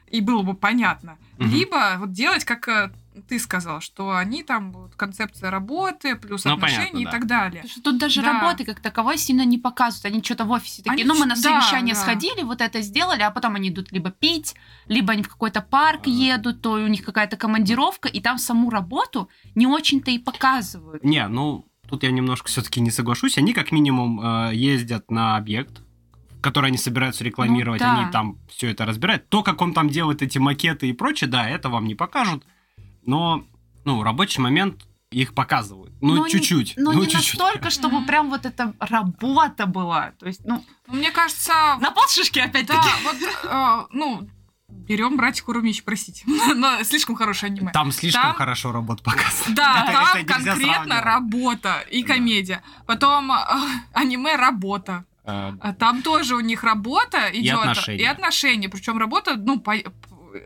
и было бы понятно, Мгм. либо вот делать, как э, ты сказал, что они там, вот, концепция работы, плюс Ну, отношения понятно, и да. так далее. Потому что тут даже Да. работы как таковой сильно не показывают. Они что-то в офисе такие, Они ну, мы на да, совещание да. сходили, вот это сделали, а потом они идут либо пить, либо они в какой-то парк А. едут, то у них какая-то командировка, и там саму работу не очень-то и показывают. Не, ну, тут я немножко все-таки не соглашусь. Они как минимум э, ездят на объект, который они собираются рекламировать, Ну да. они там все это разбирают. То, как он там делает эти макеты и прочее, да, это вам не покажут. Но, ну, рабочий момент их показывают. Ну, Но не- чуть-чуть. Но ну, не чуть-чуть. настолько, чтобы Мгм. прям вот эта работа была. То есть, ну, Ну, Мне кажется, на полшишки Да, опять-таки. вот, э, ну, берем братья Курумич, простите. Но слишком хорошее аниме. Там слишком Там- хорошо работа показана. Да, Это- там это конкретно сравнивать. работа и Да. комедия. Потом э, аниме работа. Э, А Там тоже у них работа идет. отношения. И отношения. Причем работа, ну, по-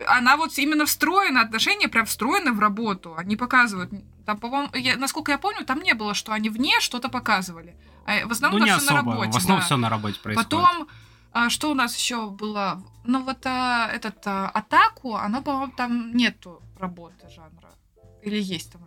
она вот именно встроена, отношения прям встроены в работу. Они показывают. Там, по-моему, я- насколько я помню, там не было, что они вне что-то показывали. А в основном Ну, не все на особо. работе. В основном да. все на работе происходит. Потом, а, что у нас еще было? Ну, вот а, этот а, атаку, она, по-моему, там нету работы жанра. Или есть там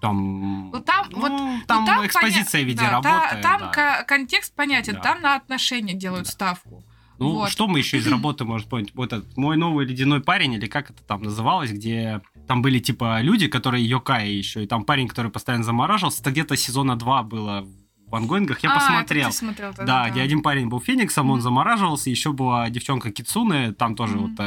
Там, Ну, там, вот, ну, ну, там, там экспозиция поня- в виде да, та- работы. там да. ко- контекст понятен, Да. там на отношения делают Да. ставку. Ну, Вот. что мы еще из работы можем помнить? Вот этот мой новый ледяной парень, или как это там называлось, где там были типа люди, которые йокаи еще, и там парень, который постоянно замораживался, это где-то сезона 2 было в ангоингах, я А, это посмотрел. ты смотрел Да, тогда, где один парень был фениксом, он Мгм. замораживался, еще была девчонка Кицуне, там тоже Мгм. вот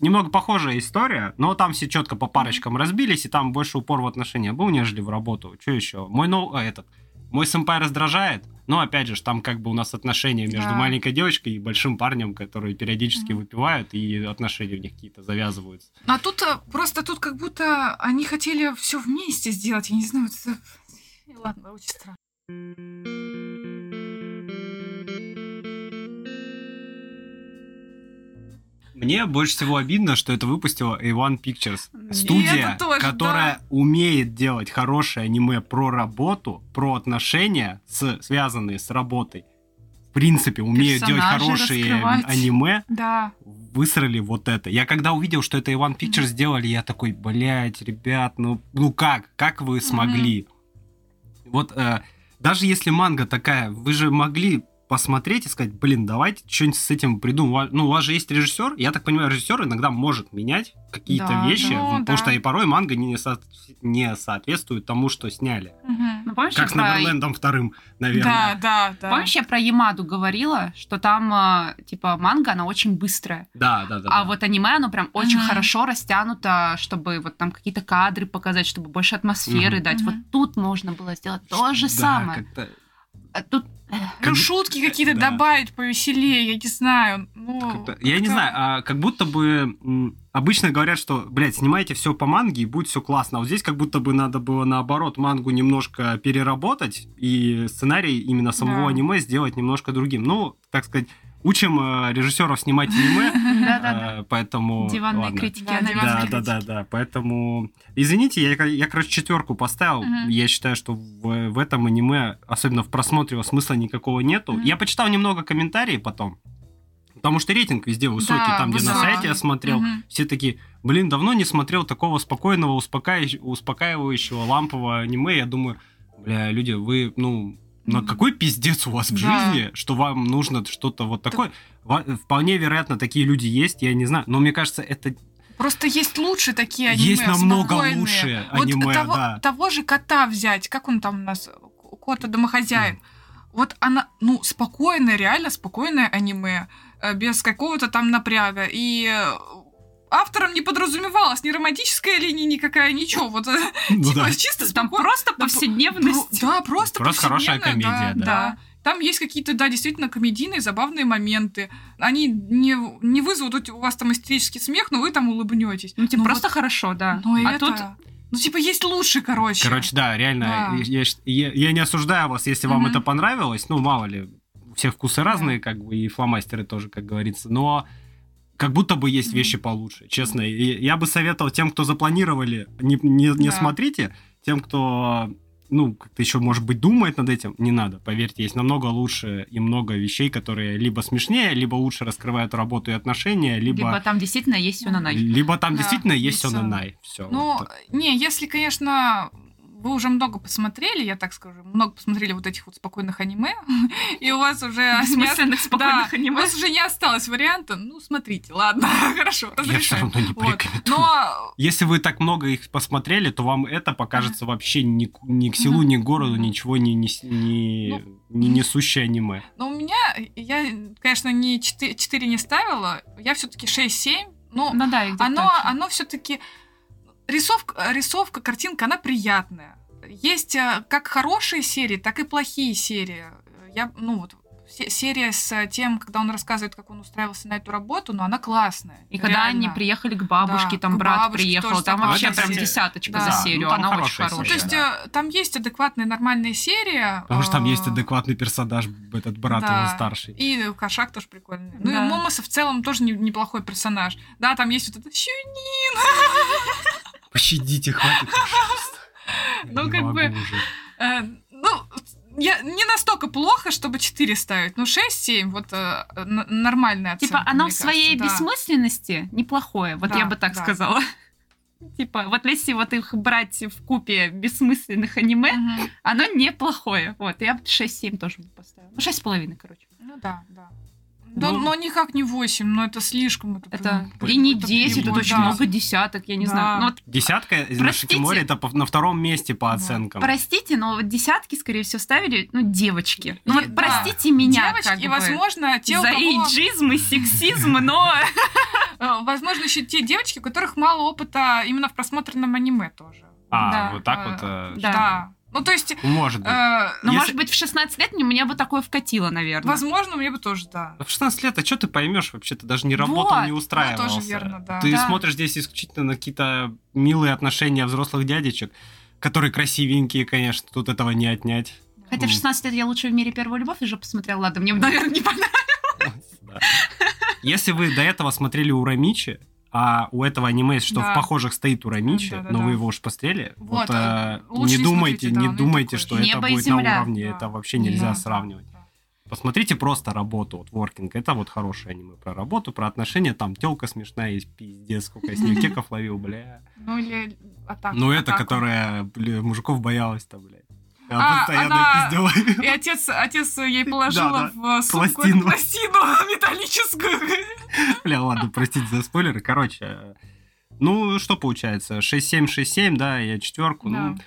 немного похожая история, но там все четко по парочкам разбились, и там больше упор в отношения был, нежели в работу. Что еще? Мой нов... а, этот мой сэмпай раздражает, но опять же, там как бы у нас отношения между Да. маленькой девочкой и большим парнем, которые периодически Мгм. выпивают, и отношения в них какие-то завязываются. А тут а, просто тут как будто они хотели все вместе сделать. Я не знаю, вот это... Ладно, очень странно. Мне больше всего обидно, что это выпустила A1 Pictures. Студия, тоже, которая умеет делать хорошее аниме про работу, про отношения, с, связанные с работой. В принципе, умеют делать Персонажей хорошие раскрывать. аниме, Да. высрали вот это. Я когда увидел, что это A1 Pictures сделали, я такой, блядь, ребят, ну, ну как? Как вы смогли? Вот э, даже если манга такая, вы же могли посмотреть и сказать, блин, давайте что-нибудь с этим придумаем. Ну, у вас же есть режиссер. Я так понимаю, режиссер иногда может менять какие-то Да, вещи, да. Ну, потому да. что и порой манга не, со- не соответствует тому, что сняли. Мгм. Ну, помнишь, Как с про- Неверлендом вторым, Да, наверное. да, да. Помнишь, я про Ямаду говорила, что там, а, типа, манга, она очень быстрая. Да, да, да. А да. вот аниме, оно прям очень Мгм. хорошо растянуто, чтобы вот там какие-то кадры показать, чтобы больше атмосферы Мгм. дать. Мгм. Вот тут можно было сделать то же Да, самое. как-то- А тут Ну, Как- шутки какие-то Да. добавить повеселее, я не знаю. Ну, как-то- Я не знаю, а как будто бы обычно говорят, что, блядь, снимайте все по манге и будет все классно. А вот здесь как будто бы надо было наоборот мангу немножко переработать и сценарий именно самого Да. аниме сделать немножко другим. Ну, так сказать, учим э, режиссеров снимать аниме, э, поэтому... Диванные критики. Да, Да, да, да, да. Поэтому, извините, я, я короче, четверку поставил. Я считаю, что в, этом аниме, особенно в просмотре, его смысла никакого нету. Я почитал немного комментариев потом. Потому что рейтинг везде высокий, Да, там, где на высокий. сайте я смотрел. Мгм. Все такие, блин, давно не смотрел такого спокойного, успокаивающего, успокаивающего лампового аниме. Я думаю, бля, люди, вы, ну, Мгм. какой пиздец у вас в Да. жизни, что вам нужно что-то вот такое? Ва- Вполне вероятно, такие люди есть, я не знаю. Но мне кажется, это Просто есть лучше такие аниме, есть намного спокойные. лучше Вот аниме, того, да. того же кота взять, как он там у нас, кота домохозяин. Вот она, ну, спокойное, реально спокойное аниме, э, без какого-то там напряга. И э, автором не подразумевалась ни романтическая линия никакая, ничего. Вот э, Ну типа да. чисто Там просто повседневность. Да, просто Просто хорошая комедия, да. да. Там есть какие-то, да, действительно комедийные, забавные моменты. Они не, не вызовут у вас там истерический смех, но вы там улыбнетесь. Ну, типа, Ну просто хорошо, да. Ну, и а это... тут Ну, типа, есть лучше, короче. Короче, да, реально, Да. Я, я- я не осуждаю вас, если вам Мгм. это понравилось. Ну, мало ли, у всех вкусы разные, как бы, и фломастеры тоже, как говорится. Но как будто бы есть вещи получше, честно. И я бы советовал тем, кто запланировали, не, не, не Да. смотрите. Тем, кто, ну, как-то еще, может быть, думает над этим, не надо. Поверьте, есть намного лучше и много вещей, которые либо смешнее, либо лучше раскрывают работу и отношения, либо... либо там действительно есть все на най. Либо там Да, действительно есть все на най. Все. Ну, не, если, конечно, вы уже много посмотрели, я так скажу, много посмотрели вот этих вот спокойных аниме, и у вас уже... Бессмысленных спокойных Да, у аниме. вас уже не осталось варианта, ну, смотрите, ладно, хорошо, я все разрешаю. равно не. Но Если вы так много их посмотрели, то вам это покажется вообще ни, к- ни к селу, ни к городу, ничего не, не, с- не, Ну, не несущее аниме. Но у меня, я, конечно, не 4, 4 не ставила, я все-таки 6-7. Ну, Ну да, оно, оно все-таки... Рисовка, рисовка, картинка, она приятная. Есть э, как хорошие серии, так и плохие серии. Я, ну вот, се- серия с тем, когда он рассказывает, как он устраивался на эту работу, но она классная. И когда они реально. приехали к бабушке, Да, там к брат бабушке приехал, тоже там вообще прям серия. десяточка Да. за Ну, серию, там она очень хорошая Ну, то есть э, там есть адекватная нормальная серия. Потому что там есть э, адекватный персонаж, этот брат да. его старший. И Кошак тоже прикольный. Ну Да. и Момоса в целом тоже не- неплохой персонаж. Да, там есть вот это Щунин. Пощадите, хватит, пожалуйста. Ну, как бы. Э, Ну, я не настолько плохо, чтобы 4 ставить. Ну, 6-7, вот э, нормальная оценка. Типа, оно мне в своей кажется, да. бессмысленности неплохое, вот Да, я бы так да. сказала. Типа, вот если вот их брать в купе бессмысленных аниме, оно неплохое. Вот, я бы 6-7 тоже бы поставила. Ну, 6,5, короче. Ну да, да. Да, Ну, но никак не 8, но это слишком. Это, Это прям и не какой-то 10, это очень да. много десяток, я не Да. знаю. Вот Десятка из Простите. нашей Кимори это на втором месте по Да. оценкам. Простите, но вот десятки, скорее всего, ставили, ну, девочки. Ну, вот да. простите меня, Девочки, как и, бы, возможно, те, у за кого... эйджизм и сексизм, но... э, Возможно, еще те девочки, у которых мало опыта именно в просмотренном аниме тоже. А, Да. вот так вот. э, Да. Да. Ну, то есть, Может быть. э, Ну, Если- может быть, в 16 лет мне, бы такое вкатило, наверное. возможно, мне бы тоже, да. В 16 лет, а что ты поймешь вообще? Ты даже не работал, Вот, не ну, устраивался. тоже верно, да. Ты Да. смотришь здесь исключительно на какие-то милые отношения взрослых дядечек, которые красивенькие, конечно, тут этого не отнять. Хотя в 16 лет я лучше в мире первую любовь уже посмотрела. Ладно, мне, наверное, не понравилось. Если вы до этого смотрели Урамичи, а у этого аниме что Да. в похожих стоит Урамичи, Да-да-да. но вы его уж посмотрели, вот, Вот, лучше не думайте, смотрите, да, не думайте, что это будет на земля. уровне, Да. это вообще нельзя Да, сравнивать. да. Посмотрите просто работу, вот Working, это вот хорошее аниме про работу, про отношения, там телка смешная есть, пиздец, сколько я с нее кеков ловил, бля. Ну или атака. Ну это, которая, бля, мужиков боялась-то, блядь. Она А, постоянно она- пиздела. И отец, отец ей положила Да, в сумку Пластину. пластину металлическую. Бля, ладно, простите за спойлеры. Короче, э, ну, что получается? 6-7, 6-7, да, я четверку. Да. Ну,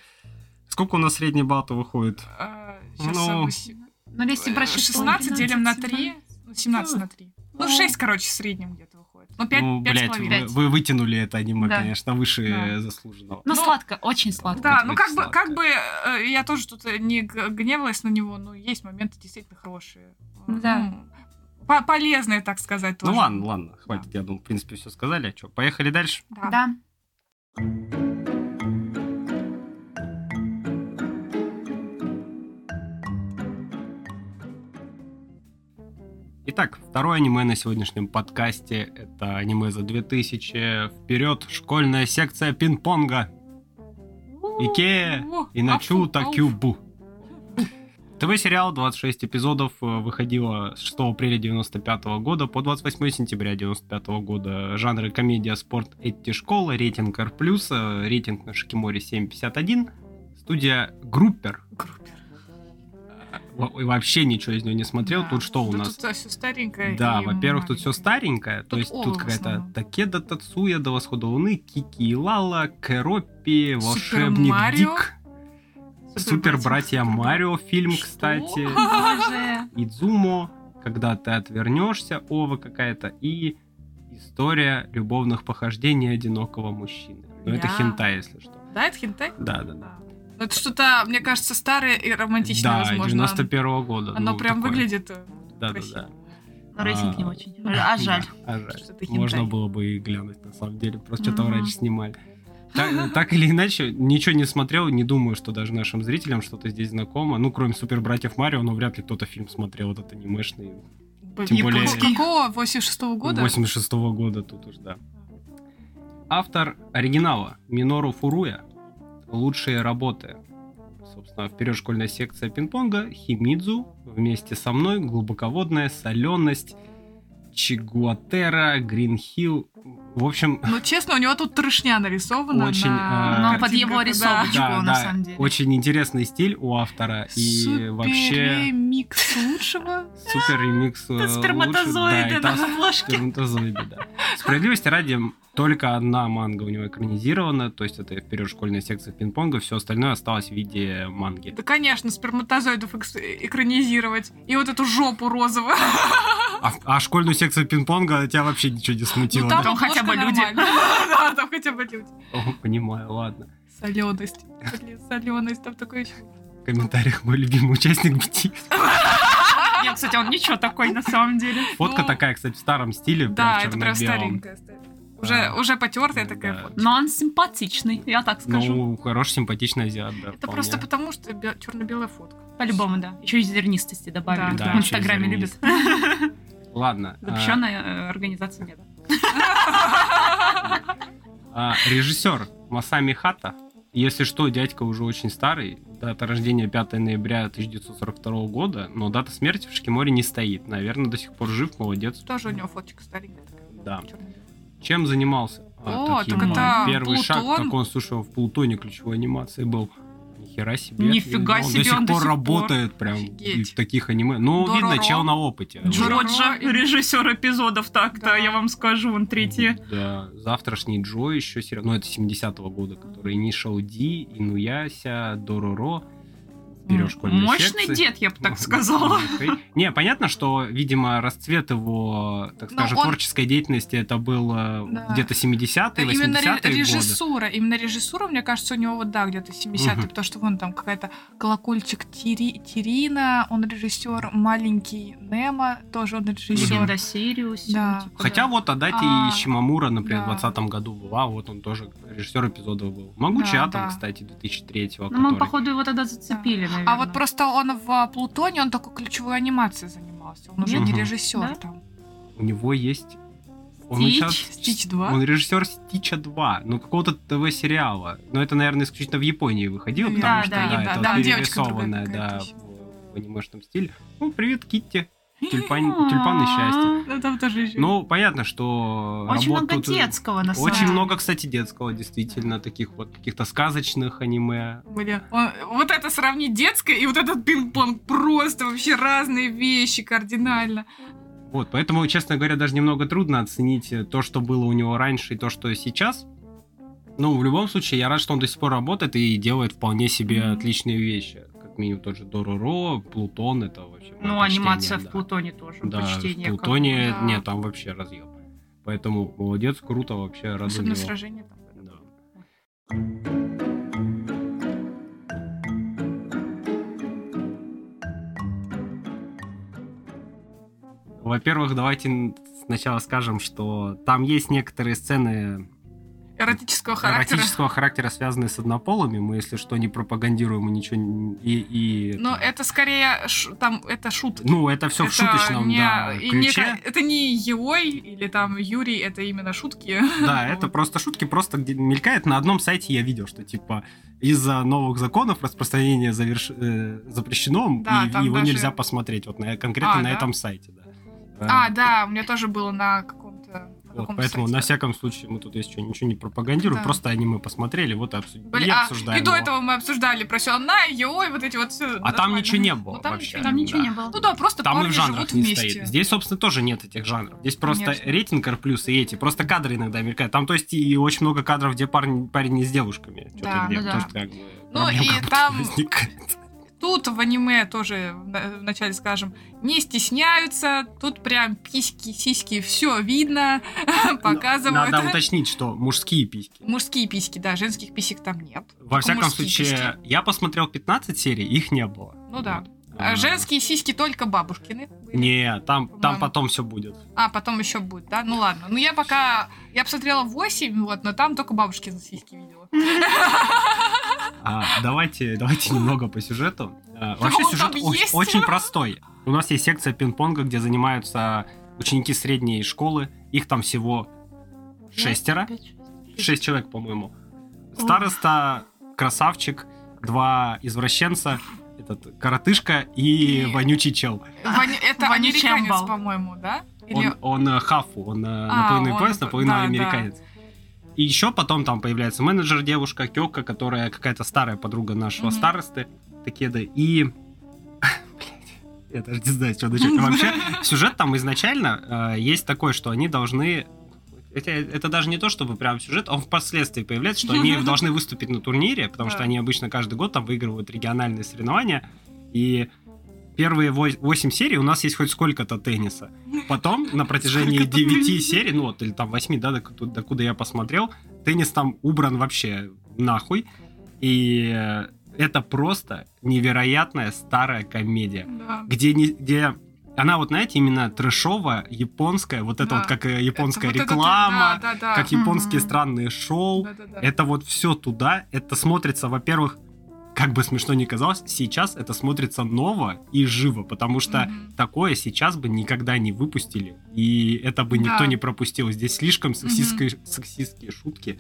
сколько у нас средний балл-то выходит? Э, Сейчас Ну, Ну, если брать 16 делим на 3, 17. 17 на 3. Ну, Ну. 6, короче, в среднем где-то. Ну, 5, ну, блядь, вы, вы вытянули это аниме, Да. конечно, выше Да. заслуженного. Ну, Ну, сладко, очень сладко. Да, это ну как бы, как бы э, я тоже тут э, не гневалась на него, но есть моменты действительно хорошие. Э, Да. ну, по- полезные, так сказать, тоже. Ну ладно, ладно, хватит, я думаю, в принципе, все сказали. А что, поехали дальше? Да. Да. Итак, второе аниме на сегодняшнем подкасте это аниме за 2000. Вперед, школьная секция пинг-понга. Икея и Начута ауф. Кюбу. ТВ-сериал 26 эпизодов э, выходило с 6 апреля 95 года по 28 сентября 95 года. Жанры комедия, спорт, эти школы, рейтинг R+, э, рейтинг на Шикиморе 7.51. Студия Группер. Группер. Вообще ничего из нее не смотрел. Да. Тут что у Да нас? Тут все старенькое. Да, во-первых, тут все старенькое, то Тут есть Ова тут какая-то. Такеда Тацуя до восхода луны, Кики и Лала, Кэроппи, волшебник Марио. Дик, Супер братья Марио фильм, Что? кстати, Боже. Идзумо, когда ты отвернешься, Ова какая-то, и история любовных похождений одинокого мужчины. Но это Я. хентай, если что. Да, это хентай? Да, да, да. Это что-то, мне кажется, старое и романтичное, Да, возможно. 91 года. Оно ну, прям такое. выглядит э, Да, да, красиво. да. Но рейтинг А, не очень. А жаль. А жаль. Можно было бы и глянуть, на самом деле. Просто что-то Мгм. раньше снимали. Так, так или иначе, ничего не смотрел, не думаю, что даже нашим зрителям что-то здесь знакомо. Ну, кроме Супер Братьев Марио, но вряд ли кто-то фильм смотрел, вот этот анимешный. Тем более. Какого? 86 года? 86 года тут уж, да. Автор оригинала Минору Фуруя. Лучшие работы. Собственно, вперед школьная секция пинг-понга, Химидзу, вместе со мной, глубоководная, соленость, Чигуатера, Гринхилл. В общем, Ну, честно, у него тут трешня нарисована Очень, на а, Но под его рисовочку, да, на да, самом деле. очень интересный стиль у автора. И Супер вообще микс лучшего. супер ремикс. э, Это лучше- сперматозоиды на там обложке. Сперматозоиды, да. Справедливости ради, только одна манга у него экранизирована, то есть это вперед школьная секция пинг-понга, все остальное осталось в виде манги. Да, конечно, сперматозоидов экранизировать. И вот эту жопу розовую. А, а школьную секцию пинг-понга тебя вообще ничего не смутило, Ну, да? Там хотя бы люди. Да, там хотя бы люди. О, Понимаю, ладно. Соленость. Блин, соленость. Там такой В комментариях мой любимый участник BTS. Нет, кстати, он ничего такой на самом деле. Фотка Ну, такая, кстати, в старом стиле, Да, это прям старенькая. Уже, уже потертая такая Да. фотка. Но он симпатичный, я так скажу. Ну, хороший, симпатичный азиат, да. Это вполне. просто потому, что черно-белая фотка. По-любому, да. Еще и зернистости добавили. Да, в Инстаграме еще любят. Ладно. а, Запрещенная э, организация нет. А, режиссер Масами Хата. Если что, дядька уже очень старый. Дата рождения 5 ноября 1942 года, но дата смерти в Шикиморе не стоит. Наверное, до сих пор жив, молодец. Тоже у него фоточка старенькая. Да. Чем занимался? О, таким, так это Первый шаг, так он, слушай, в Плутоне ключевой анимации был. Нихера себе. Нифига он себе, до сих он до пор сих пор. работает прям Офигеть. в таких аниме. Ну, Дороро. видно, чел на опыте. Джорджа, режиссер эпизодов так-то, Да. я вам скажу, он третий. Да, завтрашний Джо еще сериал, ну это 70-го года, который D, Инуяся, Дороро, берешь школьные Мощный секции. дед, я бы так сказала. Не, понятно, что, видимо, расцвет его, так Но скажем, он- творческой деятельности это было Да. где-то 70-е, Именно 80-е ре- годы. режиссура, именно режиссура, мне кажется, у него вот, да, где-то 70-е, Мгм. потому что вон там какая-то колокольчик Тири, Тирина, он режиссер, маленький Немо, тоже он режиссер. Легенда Сириус. Да. типа, Хотя вот отдать А, и Шимамура, например, да. в 20 году была, вот он тоже режиссер эпизодов был. Могучий Да, атом, да. кстати, 2003-го, Ну, мы, который- походу, его тогда зацепили, наверное. А вот просто он в Плутоне, он только ключевой анимацией занимался. Он уже не режиссер Да? там. у него есть... Он Стич. сейчас Стич 2. Он режиссер Стича 2, ну какого-то ТВ-сериала. Но это, наверное, исключительно в Японии выходило, потому да, что да, да, да, это да, вот перерисованное, да, в анимешном стиле. Ну, привет, Китти. Тюльпан, тюльпаны счастья. Да, там тоже еще. Ну, понятно, что Очень много тут- детского, на самом Очень много, кстати, детского, действительно, таких вот каких-то сказочных аниме. Блин, вот это сравнить детское и вот этот пинг-понг просто вообще разные вещи кардинально. Вот, поэтому, честно говоря, даже немного трудно оценить э, то, что было у него раньше и то, что сейчас. Ну, в любом случае, я рад, что он до сих пор работает и делает вполне себе Мгм. отличные вещи. Как минимум тот же Дороро, Плутон, это вообще... Ну, анимация почтение, в да. Плутоне тоже. Да, в Плутоне, да. нет, там вообще разъем. Поэтому молодец, круто, вообще Особенно сражение там. Да. Во-первых, давайте сначала скажем, что там есть некоторые сцены Эротического характера. эротического характера, связанные с однополыми. Мы, если что, не пропагандируем и ничего не- и, и Но это скорее ш- там это шутки. ну это все в Это шуточном не- да, и не ключе. ка- это не Еой или там Юрий, это именно шутки. Да, это просто шутки, просто где мелькает. На одном сайте я видел, что типа из-за новых законов распространение заверш... э, запрещено, Да, и его даже- нельзя посмотреть. Вот на, конкретно А, на да? этом сайте, да. А, Э, да, у меня тоже было на вот, поэтому сайте, на да. всяком случае мы тут, если что, ничего не пропагандируем, Да. просто аниме посмотрели, вот и, обсудили, Блин, и а, обсуждаем и до его. этого мы обсуждали про Сённа, Йой, вот эти вот все. А там ничего не было там вообще. ничего Там не ничего да. не было. Ну да, просто Там и парни в жанрах живут не вместе. стоит. Здесь, собственно, тоже нет этих жанров. Здесь просто Конечно. рейтинг R+, и эти. Просто кадры иногда мелькают. Там, то есть, и очень много кадров, где парень, парень не с девушками. Да, ну да. тоже как бы Ну и там- возникает. Тут в аниме тоже в- вначале скажем, не стесняются, тут прям письки, сиськи, все видно, показывают. Надо уточнить, что мужские письки. Мужские письки, да, женских писек там нет. Во всяком случае, я посмотрел 15 серий, их не было. Ну да. А А, женские сиськи только бабушкины. были. Не, там, там потом все будет. А, потом еще будет, да? Ну ладно. Ну я пока... Я посмотрела 8, вот, но там только бабушкины сиськи видела. А, давайте, давайте немного по сюжету. А, вообще сюжет там оч- есть? очень простой. У нас есть секция пинг-понга, где занимаются ученики средней школы. Их там всего шестеро. Шесть человек, по-моему. Староста, красавчик, два извращенца, этот коротышка и И- вонючий чел. Ваня- Это Вонючий американец, амбал. по-моему, да? Или... Он, он э, хафу, он э, А, наполовину японец, нап- наполовину да, да. И еще потом там появляется менеджер девушка Кёка, которая какая-то старая подруга нашего Мгм. старосты Такеда. И... Я даже не знаю, что начать. Вообще, сюжет там изначально э, есть такой, что они должны... Это, это даже не то, чтобы прям сюжет, он впоследствии появляется, что они должны выступить на турнире, потому что они обычно каждый год там выигрывают региональные соревнования. И первые 8 серий у нас есть хоть сколько-то тенниса. Потом на протяжении Сколько-то 9 тенниса. серий, ну вот, или там 8, да, докуда, я посмотрел, теннис там убран вообще нахуй. И это просто невероятная старая комедия, Да. где, не, где она вот, знаете, именно трэшовая, японская, вот это Да. вот как э, японская Это вот это- реклама, да, да, да. как японские Мгм. странные шоу. Да-да-да. Это вот все туда. Это смотрится, во-первых, как бы смешно ни казалось, сейчас это смотрится ново и живо, потому что Мгм. такое сейчас бы никогда не выпустили, и это бы никто Да. не пропустил. Здесь слишком сексистские, сексистские шутки.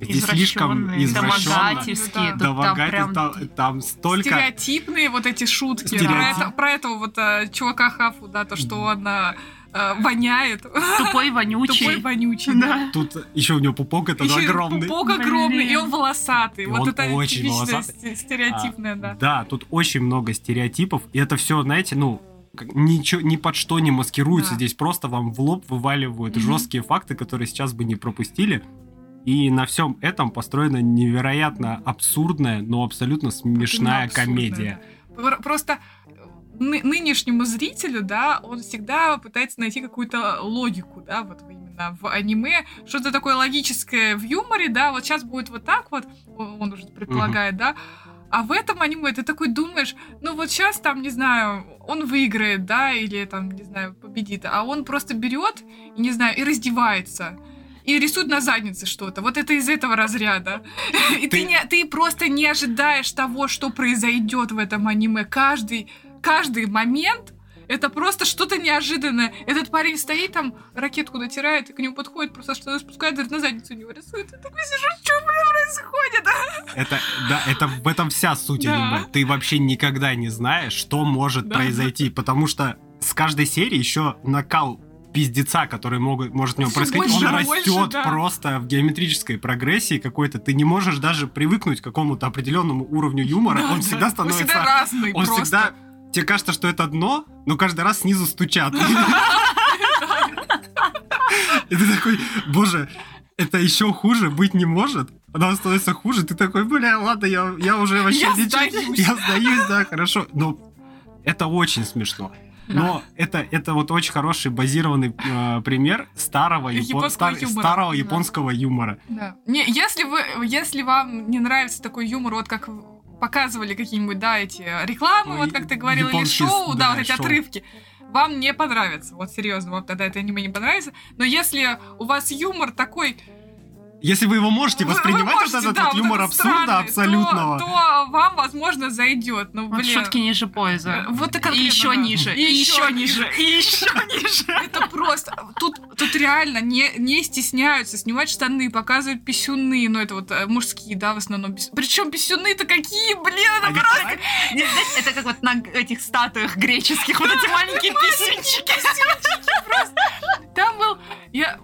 Здесь слишком извращенно. домогательские. Да, тут там прям там, столько... Стереотипные вот эти шутки. Стереотип. Про, это- про этого вот э, чувака Хафу, да, то, что он э, э, воняет. Тупой, вонючий. Тупой, вонючий. да. Да. Тут еще у него пупок этот Еще огромный. пупок огромный, Блин. и он волосатый. И вот он это очень волосатый. сте- стереотипное, да. Да, тут очень много стереотипов, и это все, знаете, ну, ничего, ни под что не маскируется. Да. Здесь просто вам в лоб вываливают Мгм. жесткие факты, которые сейчас бы не пропустили. И на всем этом построена невероятно абсурдная, но абсолютно смешная Абсурдное, комедия. да. Просто ны- нынешнему зрителю, да, он всегда пытается найти какую-то логику, да, вот именно в аниме, что-то такое логическое в юморе, да, вот сейчас будет вот так вот, он уже предполагает, да, а в этом аниме ты такой думаешь, ну вот сейчас там, не знаю, он выиграет, да, или там, не знаю, победит, а он просто берет, и, не знаю, и раздевается. И рисует на заднице что-то. Вот это из этого разряда. И ты, Ты- не, ты просто не ожидаешь того, что произойдет в этом аниме. Каждый, каждый момент это просто что-то неожиданное. Этот парень стоит там, ракетку натирает, и к нему подходит, просто что-то спускает, говорит, на задницу у него рисует. Я такой сижу, что, блин, происходит? Это, да, это в этом вся суть Да. аниме. Ты вообще никогда не знаешь, что может Да. произойти, потому что с каждой серии еще накал пиздеца, который могут, может в нем происходить, больше он и больше, растет да. просто в геометрической прогрессии какой-то. Ты не можешь даже привыкнуть к какому-то определенному уровню юмора. Да, он да. всегда становится... Он всегда разный он просто. всегда... Тебе кажется, что это дно, но каждый раз снизу стучат. И ты такой, боже, это еще хуже быть не может. Она становится хуже, ты такой, бля, ладно, я, я уже вообще Я ничего- сдаюсь. Я сдаюсь, да, хорошо. Но это очень смешно. Но это, это вот очень хороший базированный э, пример старого, япон- Японского стар- юмора. старого Да. японского юмора. Да. Не, если вы, если вам не нравится такой юмор, вот как показывали какие-нибудь, да, эти рекламы, Ой, вот как ты говорил, или шоу, да, да, вот эти шоу. отрывки, вам не понравится. Вот серьезно, вам тогда это аниме не понравится. Но если у вас юмор такой... Если вы его можете вы- вы воспринимать можете, вот этот да, вот юмор этот абсурда странный, абсолютного. То, то вам, возможно, зайдет. Ну, Вот блин. шутки ниже пояса. Вот и и еще да. ниже, И и еще ниже, и еще ниже. Это просто... Тут, тут реально не, не стесняются снимать штаны, показывают писюны. Ну, это вот э, мужские, да, в основном. Причем писюны-то какие, блин, это Они- просто... Нет, это как вот на этих статуях греческих, вот эти маленькие писюнчики. Там был... Я...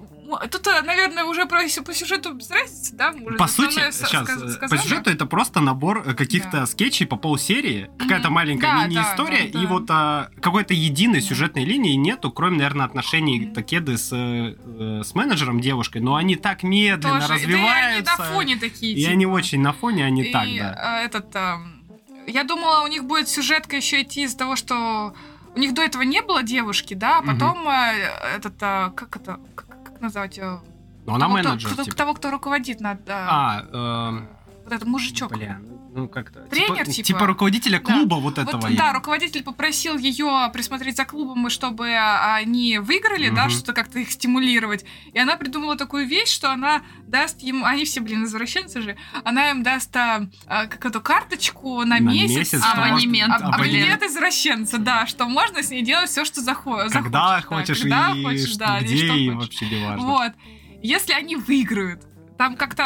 Тут, э, наверное, уже про, по сюжету без разницы, да? Уже По сути, сейчас, сказ- э, по сказали. сюжету это просто набор э, каких-то Да. скетчей по полсерии, какая-то Мгм. маленькая Да, мини-история, да, да, и да. вот а, какой-то единой Да. сюжетной линии нету, кроме, наверное, отношений Мгм. Такеды с, с менеджером девушкой, но они так медленно Тоже. развиваются. Да и они на фоне такие, и типа. они очень на фоне, они И, так, да. этот... эм, Я думала, у них будет сюжетка еще идти из того, что у них до этого не было девушки, да, а потом э, этот, э, как это, как назвать, э, Но она того, кто- менеджер, кто- типа. того, кто руководит над, э, А, вот этот мужичок. бля, ну как-то... Тренер, типа, типа? типа руководителя Да. клуба вот Вот, этого. да, руководитель попросил ее присмотреть за клубом, и чтобы они выиграли, да, Мгм. что-то как-то их стимулировать. И она придумала такую вещь, что она даст им, они все, блин, извращенцы же, она им даст а, а, как эту карточку на, На месяц, месяц, а, что абонемент, аб- абонемент. извращенца, да, что можно с ней делать все, что захо- захочешь. Когда да, хочешь когда и хочешь, что- да, где, что и хочешь. вообще не важно. Вот. Если они выиграют, там как-то...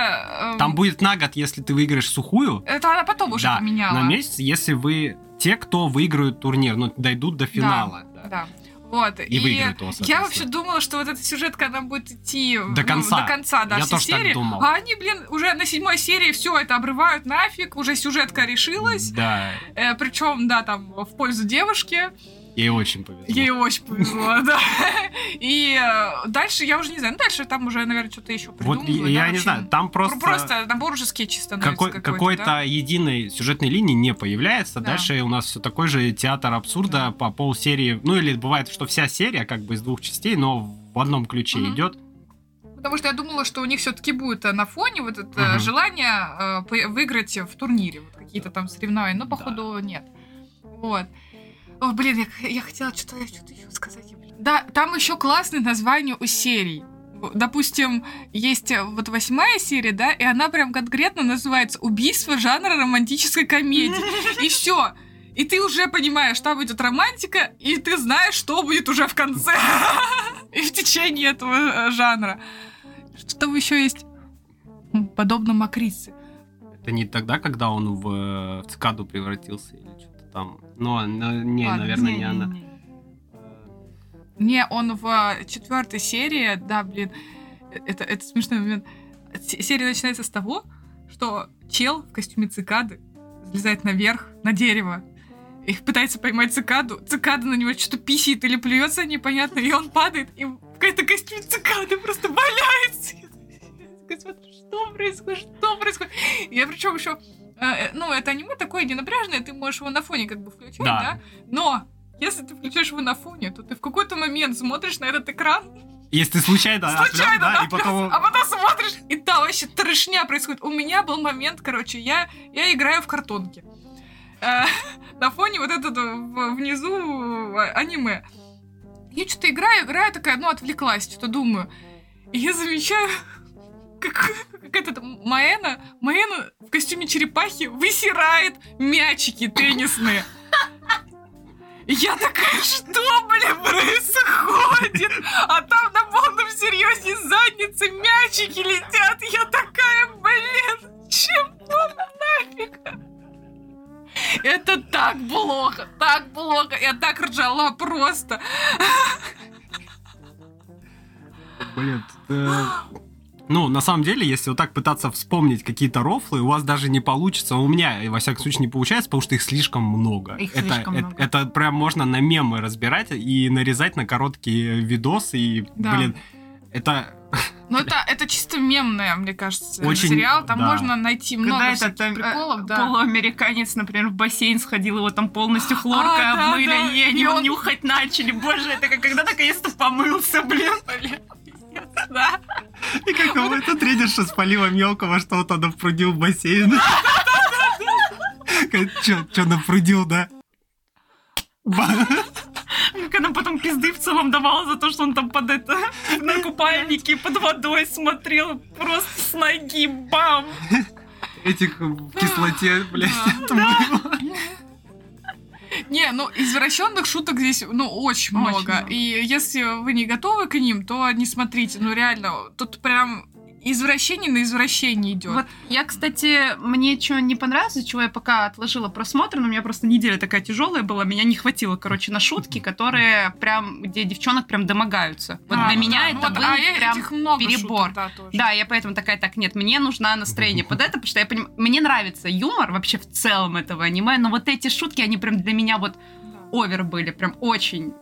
эм, Там будет на год, если ты выиграешь сухую, Это она потом уже да, поменяла. на месяц, если вы те, кто выиграют турнир, ну, дойдут до финала. да. Да. Вот. И выиграют его, Я вообще думала, что вот эта сюжетка, она будет идти До ну, конца. до конца, да, Я все тоже так серии. думал. А они, блин, уже на седьмой серии все это обрывают нафиг, уже сюжетка решилась. Да, причем, да, там, в пользу девушки. Ей очень повезло. Ей очень повезло, да. И э, дальше, я уже не знаю, ну, дальше там уже, наверное, что-то еще Вот придумывают. я да, не знаю, там просто, Просто набор уже скетчей становится какой- какой-то, да. единой сюжетной линии не появляется. Да. Дальше у нас все такой же театр абсурда Да. по полсерии. Ну или бывает, что вся серия как бы из двух частей, но в одном ключе идет. Потому что я думала, что у них все-таки будет э, на фоне вот это Мгм. желание э, выиграть в турнире, вот какие-то там соревнования, но походу нет. Вот. О, блин, я, я хотела что-то что еще сказать. Да, там еще классное название у серий. Допустим, есть э, вот восьмая серия, да, и она прям конкретно называется «Убийство жанра романтической комедии». И все. И ты уже понимаешь, там будет романтика, и ты знаешь, что будет уже в конце. И в течение этого э, жанра. Что там еще есть? Подобно Макрице. Это не тогда, когда он в, э, в цикаду превратился или что-то там. Но, но не, Ладно, наверное, не, Не-не-не. она. Не, он в четвертой серии, да, блин, это, это смешной момент. Серия начинается с того, что чел в костюме цикады залезает наверх, на дерево, и пытается поймать цикаду. Цикада на него что-то писит или плюется непонятно, и он падает, и какой-то костюм цикады просто валяется. Я такая смотрю, Что происходит? Что происходит? Я причем еще, ну, это аниме такое ненапряжное, ты можешь его на фоне как бы включать, Да. да? Но если ты включаешь его на фоне, то ты в какой-то момент смотришь на этот экран, Если ты случайно, случайно, да, да, и потом... а потом смотришь, и там вообще трешня происходит. У меня был момент, короче, я, я играю в картонки. Э, на фоне вот этот э, в- внизу э, аниме. Я что-то играю, играю, такая, ну, отвлеклась, что-то думаю. И я замечаю, как, как этот Маэна, Маэна в костюме черепахи высирает мячики теннисные. Я такая, что, блин, происходит? А там на полном серьезе задницы мячики летят. Я такая, блин, чего нафиг? Это так плохо, так плохо. Я так ржала просто. Блин, э, ну, на самом деле, если вот так пытаться вспомнить какие-то рофлы, у вас даже не получится. У меня, во всяком случае, не получается, потому что их слишком много. Их это, слишком это, много. это прям можно на мемы разбирать и нарезать на короткие видосы. И, Да. блин, это... Ну, это, это чисто мемное, мне кажется, Очень, сериал. Там да. можно найти много Когда всяких этот приколов, э, да. полуамериканец, например, в бассейн сходил, его там полностью хлоркой А, да, обмыли, да. и они И его он- нюхать начали. Боже, это как когда наконец-то помылся, блин. Да. И как какой-то тренерша спалила мелкого, что вот он напрудил в бассейн. Че напрудил, да? Как она потом пизды в целом давала за то, что он там под это на купальнике под водой смотрел. Просто с ноги бам! Этих в кислоте, блядь, Да. отмыло. Не, ну извращенных шуток здесь, ну, очень, Очень много. много. И если вы не готовы к ним, то не смотрите. Ну, реально, тут прям извращение на извращение идет. Вот я, кстати, мне что не понравилось, чего я пока отложила просмотр, но у меня просто неделя такая тяжелая была, меня не хватило, короче, на шутки, которые прям, где девчонок прям домогаются. Вот А, для ну меня да, ну это вот, был а прям этих много перебор. шуток, да, тоже. Да, я поэтому такая, так, нет, мне нужно настроение под это, потому что я понимаю, мне нравится юмор вообще в целом этого аниме, но вот эти шутки, они прям для меня вот Да. овер были, прям очень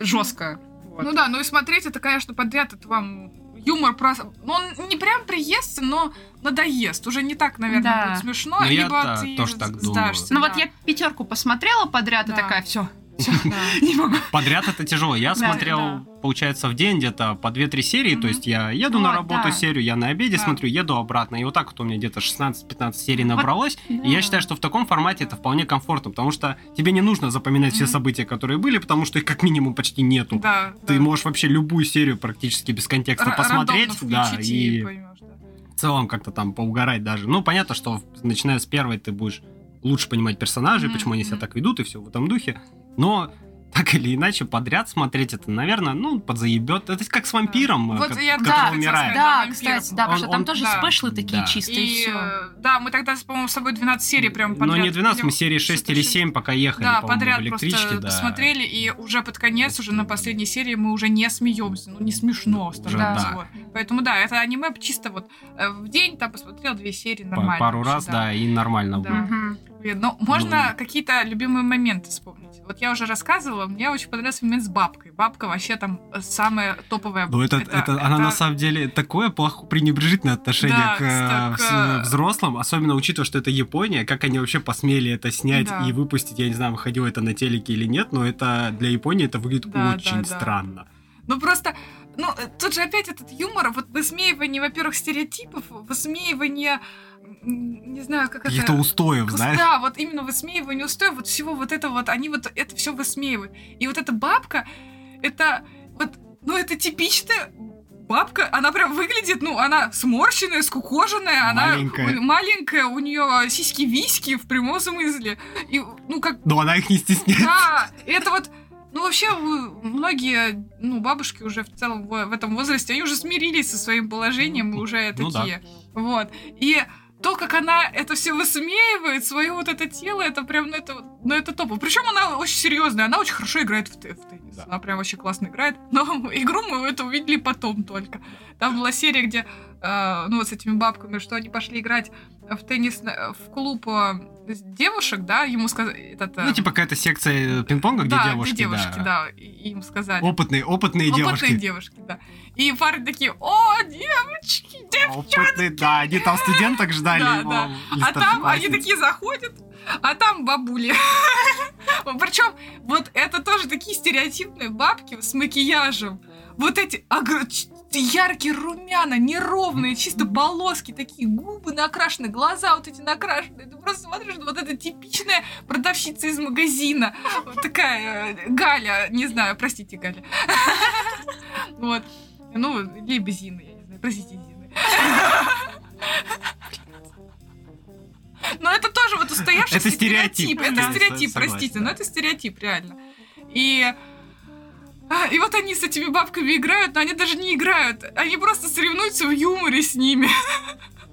жестко. Вот. Ну да, ну и смотреть это, конечно, подряд, это вам юмор просто... Ну, он не прям приестся, но надоест. Уже не так, наверное, Да. будет смешно. Ну, я либо та- ты тоже так думаю. сдашься, Ну да. вот я пятерку посмотрела подряд Да. и такая, все. не могу. Подряд это тяжело. Я смотрел, получается, в день где-то по 2-3 серии. То есть я еду на работу серию, я на обеде смотрю, еду обратно. И вот так вот у меня где-то 16-15 серий набралось. И я считаю, что в таком формате это вполне комфортно, потому что тебе не нужно запоминать все события, которые были, потому что их как минимум почти нету. Ты можешь вообще любую серию практически без контекста посмотреть, да, и в целом как-то там поугарать даже. Ну, понятно, что начиная с первой ты будешь лучше понимать персонажей, Мгм, почему они себя так ведут и все в этом духе. Но так или иначе подряд смотреть это, наверное, ну, подзаебет. Это как с вампиром, Вот ко- я который да, умирает. Да, кстати, да, потому Он- что там он- тоже да. спешлы такие Да. чистые, И, все. да, мы тогда, по-моему, с тобой 12 серий прям Ну, подряд. не 12, мы серии 6 Что-то или шесть. 7 пока ехали, Да, по-моему, подряд в электричке, просто да. посмотрели, и уже под конец, уже на последней серии мы уже не смеемся. Ну, не смешно становится. да. вот. Поэтому, да, это аниме чисто вот э, в день там посмотрел две серии, нормально. Пару раз, да, и нормально Да. было. Мгм. Ну, можно Ну. какие-то любимые моменты вспомнить. Вот я уже рассказывала, мне очень понравился момент с бабкой. Бабка вообще там э, самая топовая. Ну, это, это, она на самом деле такое плохо пренебрежительное отношение Да, к, э, к- вс- взрослым, особенно учитывая, что это Япония, как они вообще посмели это снять Да. и выпустить, я не знаю, выходило это на телеке или нет, но это для Японии это выглядит Да, очень да, да. странно. Ну просто, ну э, тут же опять этот юмор, вот высмеивание, во-первых, стереотипов, высмеивание, не знаю, как Каких-то это... устоев, знаешь? Да, вот именно высмеивание устоев, вот всего вот это вот, они вот это все высмеивают. И вот эта бабка, это вот, ну это типичная бабка, она прям выглядит, ну, она сморщенная, скукоженная, Маленькая. она у- маленькая, у нее сиськи-виськи в прямом смысле. И, ну, как Но она их не стесняется. да, это вот, ну вообще многие, ну бабушки уже в целом в, в этом возрасте, они уже смирились со своим положением и уже Ну да. такие, вот. И то, как она это все высмеивает, свое вот это тело, это прям, ну это, ну это топово. Причем она очень серьезная, она очень хорошо играет в, в теннис. Да. Она прям вообще классно играет. Но игру мы это увидели потом только. Там была серия, где, э, ну вот с этими бабками, что они пошли играть в теннис, на- в клуб э, девушек, да, ему сказали, этот... э, Ну, типа какая-то секция пинг-понга, где да, девушки, где девушки, да. да, и им сказали. Опытные, опытные Опытные девушки. девушки, да. И парни такие, о, девочки, девочки. Опытные, да, они там студенток ждали. Да, его, да. А там они такие заходят, а там бабули. Причем вот это тоже такие стереотипные бабки с макияжем. Вот эти огр- ч- яркие румяна, неровные, чисто полоски, такие губы накрашены, глаза вот эти накрашенные. Ты просто смотришь, вот эта типичная продавщица из магазина. Вот такая э, Галя, не знаю, простите, Галя. Вот. Ну, либо Зина, я не знаю, простите, Зина. Но это тоже вот устоявшийся Это стереотип, Это стереотип, простите, но это стереотип, реально. И... а, И вот они с этими бабками играют, но они даже не играют. Они просто соревнуются в юморе с ними.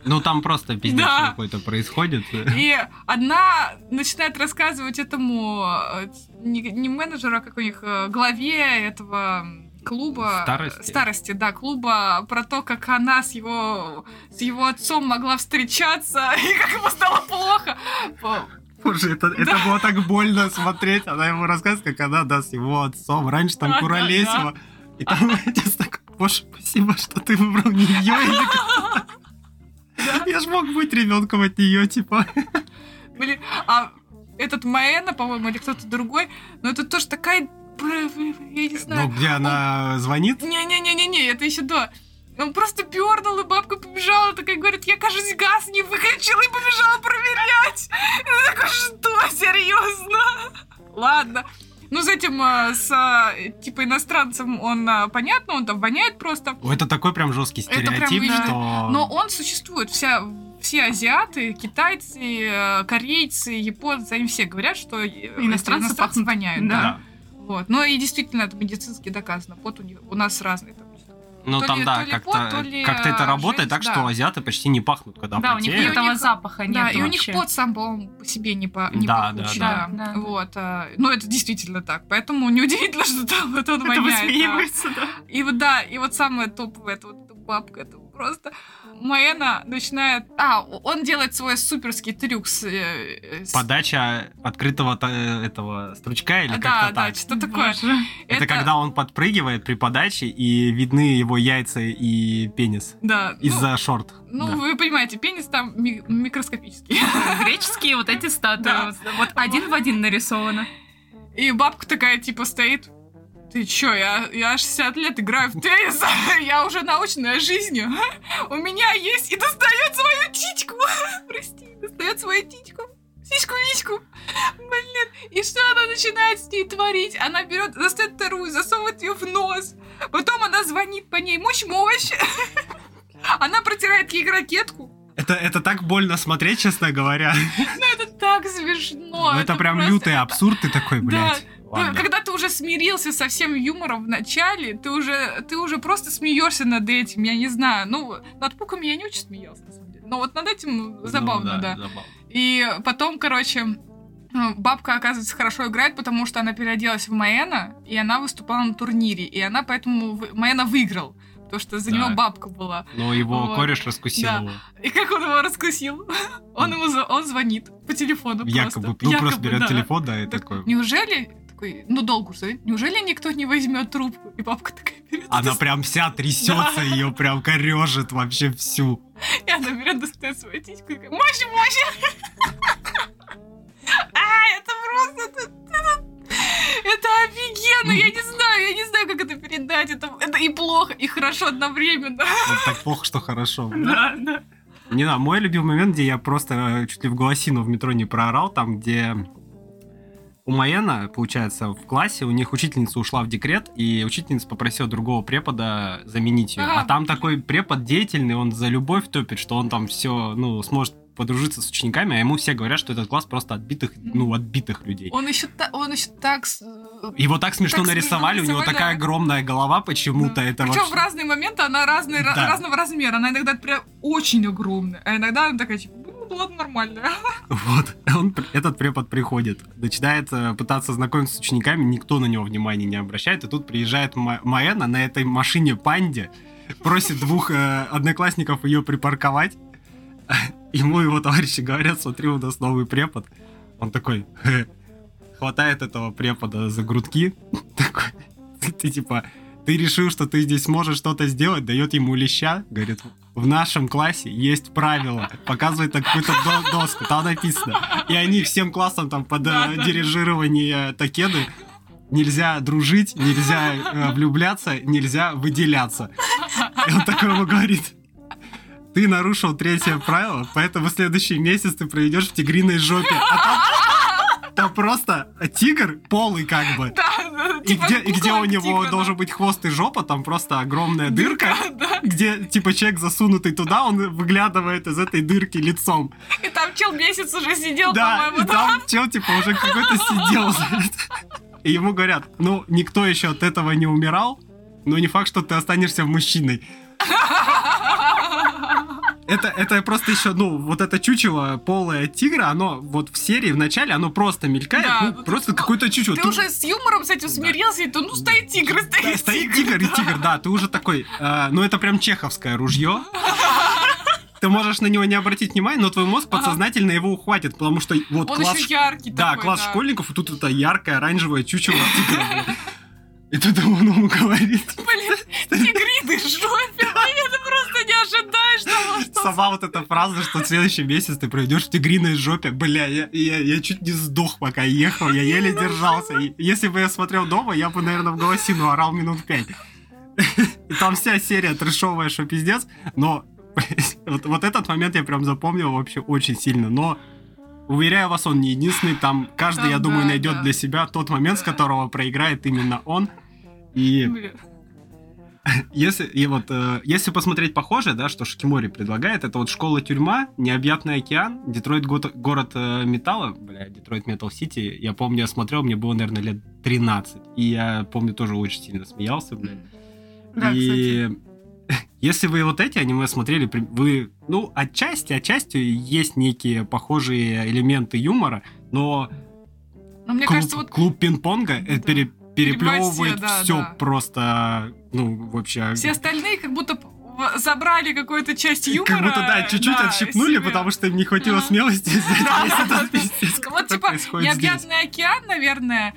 Ну, там просто пиздец Да. какой-то происходит. И одна начинает рассказывать этому э, не, не менеджеру, а как у них э, главе этого клуба Старости. старости, да, клуба про то, как она с его с его отцом могла встречаться и как ему стало плохо. Боже, это, это было так больно смотреть. Она ему рассказывает, как она, да, с его отцом. Раньше там Куролесева. И там отец такой, боже, спасибо, что ты выбрал не ее. Я ж мог быть ребенком от нее, типа. Блин, а этот Маэна, по-моему, или кто-то другой, но это тоже такая, я не знаю, Ну, где она звонит? Не-не-не-не-не, это еще до. Он просто пернул, и бабка побежала, такая говорит, я, кажется, газ не выключила, и побежала проверять. Я такой, что, серьезно? Ладно. Ну, с этим, э, с, э, типа, иностранцем он, э, понятно, он там воняет просто. Это такой прям жесткий Это прям стереотип, что... Но он существует. Вся, все азиаты, китайцы, корейцы, японцы, они все говорят, что Иностранцы иностранцы пахнут. воняют. Да. Да. Вот. Но и действительно это медицински доказано. Вот у, них, у нас разный там. Ну, то там, ли- да, как-то то ли, как-то это а, работает жесть, так, да. что азиаты почти не пахнут, когда Да, у них потеют. и у этого них- запаха нет Да, и у них пот сам, по-моему, по себе не, по, не Да, пахучий, да, да. да. Да. Вот. а, ну, это действительно так. Поэтому неудивительно, что там вот он Это воняет. да. И вот да, и вот самое топовое, это вот эта бабка, это просто Маэна начинает... А, он делает свой суперский трюк с... э, Подача открытого та- этого стручка или Да, как-то да, так. что такое. Боже. Это, когда он подпрыгивает при подаче и видны его яйца и пенис Да. ну, из-за шорт. Ну, Да. вы понимаете, пенис там ми- микроскопический. Греческие вот эти статуи. Да. Вот один в один нарисовано. И бабка такая, типа, стоит. Ты чё, я, я 60 лет играю в теннис, я уже научная жизнью. У меня есть и достает свою тичку. Прости, достает свою тичку. Сиську-виську. Блин. И что она начинает с ней творить? Она берет, достает вторую, засовывает ее в нос. Потом она звонит по ней. Мощь-мощь. Она протирает ей ракетку. Это, это так больно смотреть, честно говоря. Это так смешно. Ну, это прям просто- лютый абсурд, ты такой, блядь. Ну, ладно. Когда ты уже смирился со всем юмором в начале, ты уже, ты уже просто смеешься над этим, я не знаю. Ну, над пуками я не очень смеялся, на самом деле. Но вот над этим Ну, забавно, да. забавно. И потом, короче, бабка, оказывается, хорошо играет, потому что она переоделась в Маэна, и она выступала на турнире. И она поэтому... вы- Маэна выиграл, потому что за Да. него бабка была. Но его Вот. кореш раскусил Да. его. И как он его раскусил? Он ему он звонит по телефону Якобы, просто. ну просто Якобы, берет да. телефон, да, и Так, такой. Неужели такой, ну долго уже, неужели никто не возьмет трубку? И бабка такая берет, Она прям вся трясется, ее прям корежит вообще всю. и она берет, достает свою титьку и такая, мощь, мощь! А, это просто, это офигенно, я не знаю, я не знаю, как это передать, это, это и плохо, и хорошо одновременно. Вот так плохо, что хорошо. Да, да. Не знаю, мой любимый момент, где я просто э, чуть ли в голосину в метро не проорал, там, где у Маена, получается, в классе у них учительница ушла в декрет, и учительница попросила другого препода заменить ее. Ага. А там такой препод деятельный, он за любовь топит, что он там все, ну, сможет подружиться с учениками, а ему все говорят, что этот класс просто отбитых, ну, отбитых людей. Он еще, та- он еще так... с- Его так смешно Так смешно нарисовали, у него нарисовали, такая да. огромная голова почему-то, это Причем вообще... в разные моменты она разные, Да. разного размера. Она иногда прям очень огромная, а иногда она такая, типа, ну ладно, нормальная. Вот, он, этот препод приходит, начинает э, пытаться знакомиться с учениками, никто на него внимания не обращает, и тут приезжает Ма- Маэна на этой машине Панде, просит двух э, одноклассников ее припарковать. Ему его товарищи говорят, смотри, у нас новый препод. Он такой, «Хе». хватает этого препода за грудки, такой, ты типа, ты решил, что ты здесь можешь что-то сделать, дает ему леща, говорит, в нашем классе есть правила, показывает какую-то до- доску, там написано. И они всем классом там под э, дирижирование Такеды нельзя дружить, нельзя э, влюбляться, нельзя выделяться. И он такой ему говорит, ты нарушил третье правило, поэтому следующий месяц ты проведешь в тигриной жопе. А там, там просто тигр полый как бы. Да, И типа где, и где у него тигра, должен быть хвост и жопа, там просто огромная дырка, да. где типа человек засунутый туда, он выглядывает из этой дырки лицом. И там чел месяц уже сидел, Да, по-моему, и там чел типа уже какой-то сидел. И ему говорят, ну, никто еще от этого не умирал, но не факт, что ты останешься мужчиной. Это, это просто еще, ну, вот это чучело полое тигра, оно вот в серии в начале, оно просто мелькает, Да, ну, ну, просто ты- какое-то чучело. Ты Ты- уже с юмором с этим смирился, и то, ну, стоит тигр, Да, стоит стоит тигр. тигр и тигр, да, ты уже такой, э, ну это прям чеховское ружье. Ты можешь на него не обратить внимания, но твой мозг подсознательно его ухватит, потому что вот Он класс... еще яркий Да, такой, класс да. школьников, и тут это яркое оранжевое чучело тигра. И тут он ему говорит, Блин, тигриды жопе. сама вот эта фраза, что в следующий месяц ты пройдешь в тигриной жопе. Бля, я, я, я чуть не сдох, пока ехал, я еле держался. И если бы я смотрел дома, я бы, наверное, в голосину орал минут пять. Там вся серия трешовая, что пиздец, но вот, вот этот момент я прям запомнил вообще очень сильно. Но уверяю вас, он не единственный. Там каждый, Там, я думаю, да, найдет да. для себя тот момент, с которого проиграет именно он. И Блин. если, и вот, э, если посмотреть похожее, да, что Шикимори предлагает, это вот школа-тюрьма, необъятный океан, Детройт го- город э, металла, бля, Детройт Метал Сити, я помню, я смотрел, мне было, наверное, лет 13, и я помню, тоже очень сильно смеялся, бля. Да, и если вы вот эти аниме смотрели, вы, ну, отчасти, отчасти есть некие похожие элементы юмора, но Но мне клуб, кажется, вот клуб пинг-понга э, пере- переплевывает да, все да. просто, ну, вообще... все остальные как будто забрали какую-то часть юмора. Как будто, да, чуть-чуть да, отщипнули, себе. потому что им не хватило смелости Вот типа необъятный океан, наверное,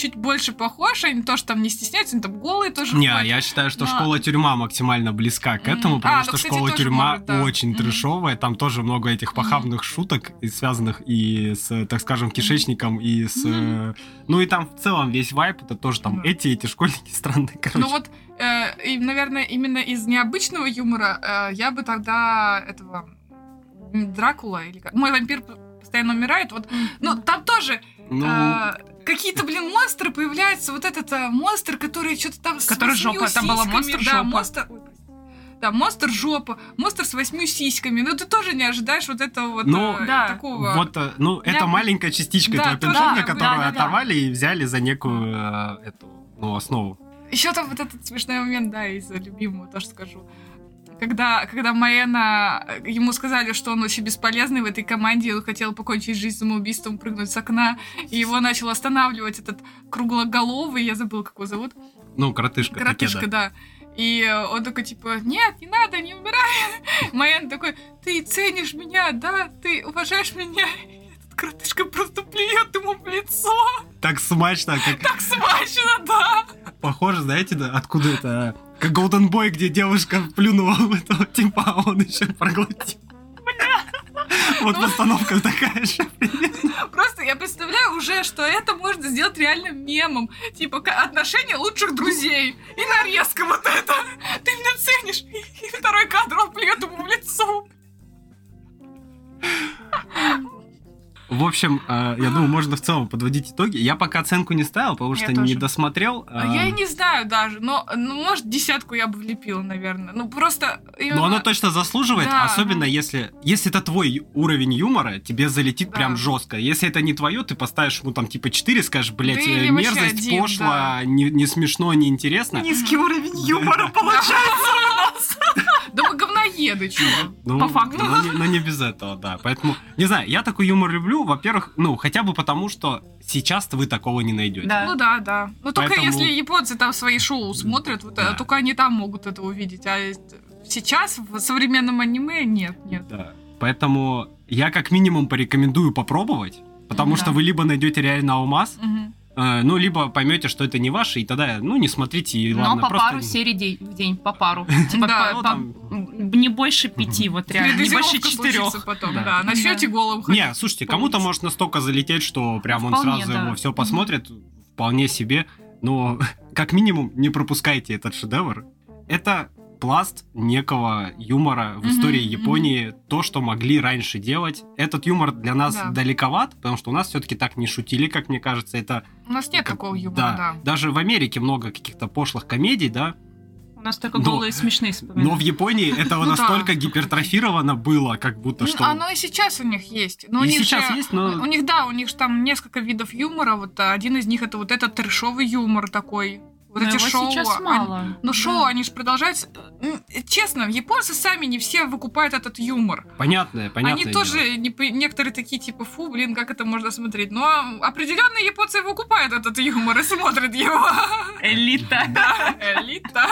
чуть больше похож, они тоже там не стесняются, они там голые тоже Не, ходят. я считаю, что Но- школа-тюрьма максимально близка к этому, потому А, ну, что тоже школа-тюрьма да. очень Мгм. трешовая, там тоже много этих похабных шуток, и связанных и с, так скажем, кишечником, и с... э, Ну и там в целом весь вайп, это тоже там Да. эти, эти школьники странные, короче. Ну вот, э, и, наверное, именно из необычного юмора э, я бы тогда этого Дракула или как. Мой вампир постоянно умирает. Вот, ну там тоже Ну, э, какие-то, блин, монстры появляются. Вот этот э, монстр, который что-то там с Который восьмью жопа, там была монстр да, жопа. монстр. Да, монстр жопа, монстр с восьмью сиськами. Ну, ты тоже не ожидаешь вот этого вот Ну, э, да. такого. вот, э, ну, это маленькая частичка Да, этого я бы- которую да, да, да. оторвали и взяли за некую э, эту, ну, основу. Еще там вот этот смешной момент, да, из любимого тоже скажу. Когда, когда Маэна, э, ему сказали, что он очень бесполезный в этой команде, он хотел покончить жизнь самоубийством, прыгнуть с окна, и его начал останавливать этот круглоголовый, я забыл, как его зовут, Ну, коротышка. коротышка, Такеда. да. И э, он такой, типа, нет, не надо, не умирай. Маэн такой, ты ценишь меня, да, ты уважаешь меня. И этот коротышка просто плюет ему в лицо. Так смачно, как Так смачно, да. похоже, знаете, да, откуда это? Как Golden Boy, где девушка плюнула в этого типа, а он еще проглотил. Вот постановка такая же. Просто я представляю уже, что это можно сделать реально мемом. Типа отношения лучших друзей. И нарезка вот это. Ты меня ценишь. И второй кадр он плюет ему в лицо. В общем, э, я думаю, можно в целом подводить итоги. Я пока оценку не ставил, потому что не досмотрел. А э, Я и не знаю даже, но, ну, может, десятку я бы влепила, наверное. Ну, просто... Но оно точно заслуживает, особенно если, если это твой уровень юмора, тебе залетит прям жестко. Если это не твое, ты поставишь ему там типа 4, скажешь, блядь, вообще мерзость, пошло, да. не, смешно, не интересно. Низкий уровень юмора получается. Да мы говноеды, чё? Ну, По факту. Но не, но не без этого, да. Поэтому, не знаю, я такой юмор люблю, во-первых, ну, хотя бы потому, что сейчас-то вы такого не найдете. Да. Ну да, да. Ну только если японцы там свои шоу смотрят, вот, э, Да. только они там могут это увидеть. А сейчас в современном аниме нет, нет. Да. Поэтому я как минимум порекомендую попробовать, потому Да. что вы либо найдете реально алмаз, Мгм. Э, ну, либо поймете, что это не ваше, и тогда, ну, не смотрите, и Но ладно, по просто... пару серий день- в день, по пару. Типа Да, по- ну, там- не больше пяти, вот реально, не больше четырех. потом, Да. да. Начнете ходить. Не, слушайте, кому-то может настолько залететь, что прям он Вполне, сразу да. его все посмотрит, вполне себе. Но как минимум не пропускайте этот шедевр. Это пласт некого юмора в Мгм, истории. Японии, то, что могли раньше делать. Этот юмор для нас Да. далековат, потому что у нас все-таки так не шутили, как мне кажется. Это У нас нет как- такого юмора, да. да. Даже в Америке много каких-то пошлых комедий, да. У нас только Но- голые смешные Но в Японии этого Ну да. настолько гипертрофировано было, как будто Ну, что. Оно и сейчас у них есть. Но у И них сейчас же- есть, но- У них, да, у них же там несколько видов юмора. Вот один из них это вот этот трешовый юмор такой. Вот Но эти его шоу. сейчас они- мало. Ну, Да. шоу, они же продолжаются. Честно, японцы сами не все выкупают этот юмор. Понятное, понятное они тоже, не некоторые такие, типа, фу, блин, как это можно смотреть. Но определенные японцы выкупают этот юмор и смотрят его. Элита. Элита.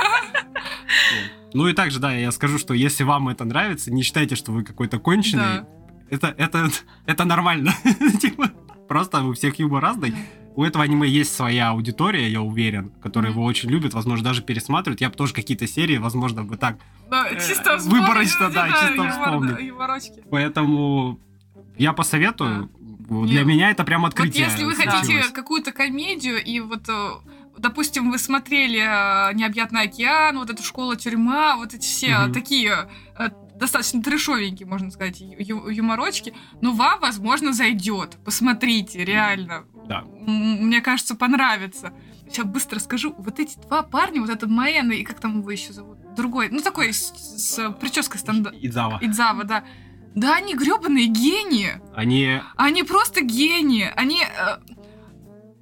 Ну и также, да, я скажу, что если вам это нравится, не считайте, что вы какой-то конченый. Да. Это, это, это нормально. Типа, Просто у всех юмор разный. У этого аниме есть своя аудитория, я уверен, которая его очень любит, возможно, даже пересматривают. Я бы тоже какие-то серии, возможно, бы так. Да, Э, чисто выборочно, вспомнить, да, чисто юморочки. Поэтому я посоветую. Для Не, меня это прям Вот открытие. если вы случилось. хотите какую-то комедию, и вот, э, допустим, вы смотрели э, «Необъятный океан», вот эту «Школа-тюрьма», вот эти все Мгм. такие э, достаточно трешовенькие, можно сказать, ю- юморочки, ну, вам, возможно, зайдет. Посмотрите, реально. Да. Мне кажется, понравится. Сейчас быстро скажу. Вот эти два парня, вот этот Маэна и как там его еще зовут? Другой, ну, такой с, с прической стандарт. Идзава. Идзава, да. Да они гребаные гении. Они... Они просто гении. Они... э,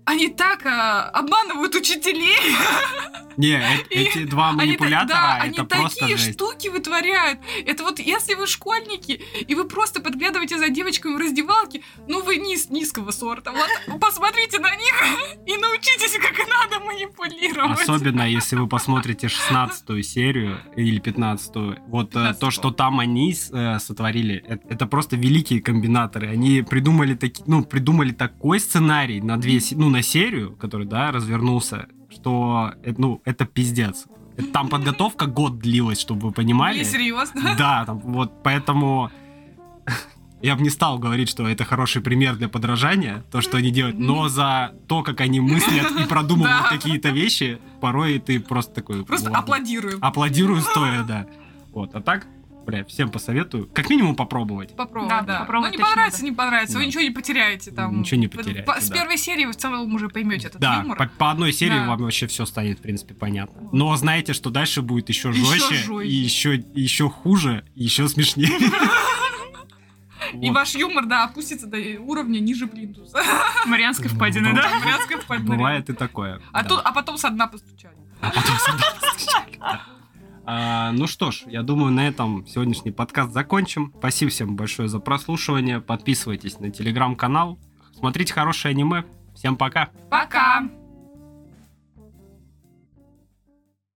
они так а, обманывают учителей. Не, эти два Они, манипулятора, это они просто такие жесть. штуки вытворяют. Это вот если вы школьники, и вы просто подглядываете за девочками в раздевалке, ну вы низ, низкого сорта. Вот посмотрите на них и научитесь, как надо манипулировать. Особенно, если вы посмотрите 16 серию или 15 Вот э, то, 15-ю. что там они э, сотворили, э- это просто великие комбинаторы. Они придумали, ну, придумали такой сценарий на, две, ну, на серию, который, да, развернулся, что, ну, это пиздец. Там подготовка год длилась, чтобы вы понимали. Не серьезно. Да, там, вот, поэтому я бы не стал говорить, что это хороший пример для подражания, то, что они делают, но за то, как они мыслят и продумывают Да. какие-то вещи, порой ты просто такой... Просто аплодирую. Аплодирую стоя, да. Вот, а так, бля, всем посоветую. Как минимум попробовать. Попробуй, Да, да. попробовать ну, не точно понравится, надо. не понравится. Вы Да. ничего не потеряете там. Ничего не По- потеряете, по- С да. первой серии вы в целом уже поймете этот Да, юмор. по, по одной серии Да. вам вообще все станет, в принципе, понятно. Но знаете, что дальше будет еще жестче, жестче. и еще, еще хуже, и еще смешнее. И Вот. ваш юмор, да, опустится до уровня ниже плинтуса. Марианской впадины, Да. да? Брянская впадина. Бывает и такое. А, да. тут, а потом со дна постучали. А потом сюда постучали, да. А, ну что ж, я думаю, на этом сегодняшний подкаст закончим. Спасибо всем большое за прослушивание. Подписывайтесь на телеграм-канал. Смотрите хорошее аниме. Всем пока. Пока!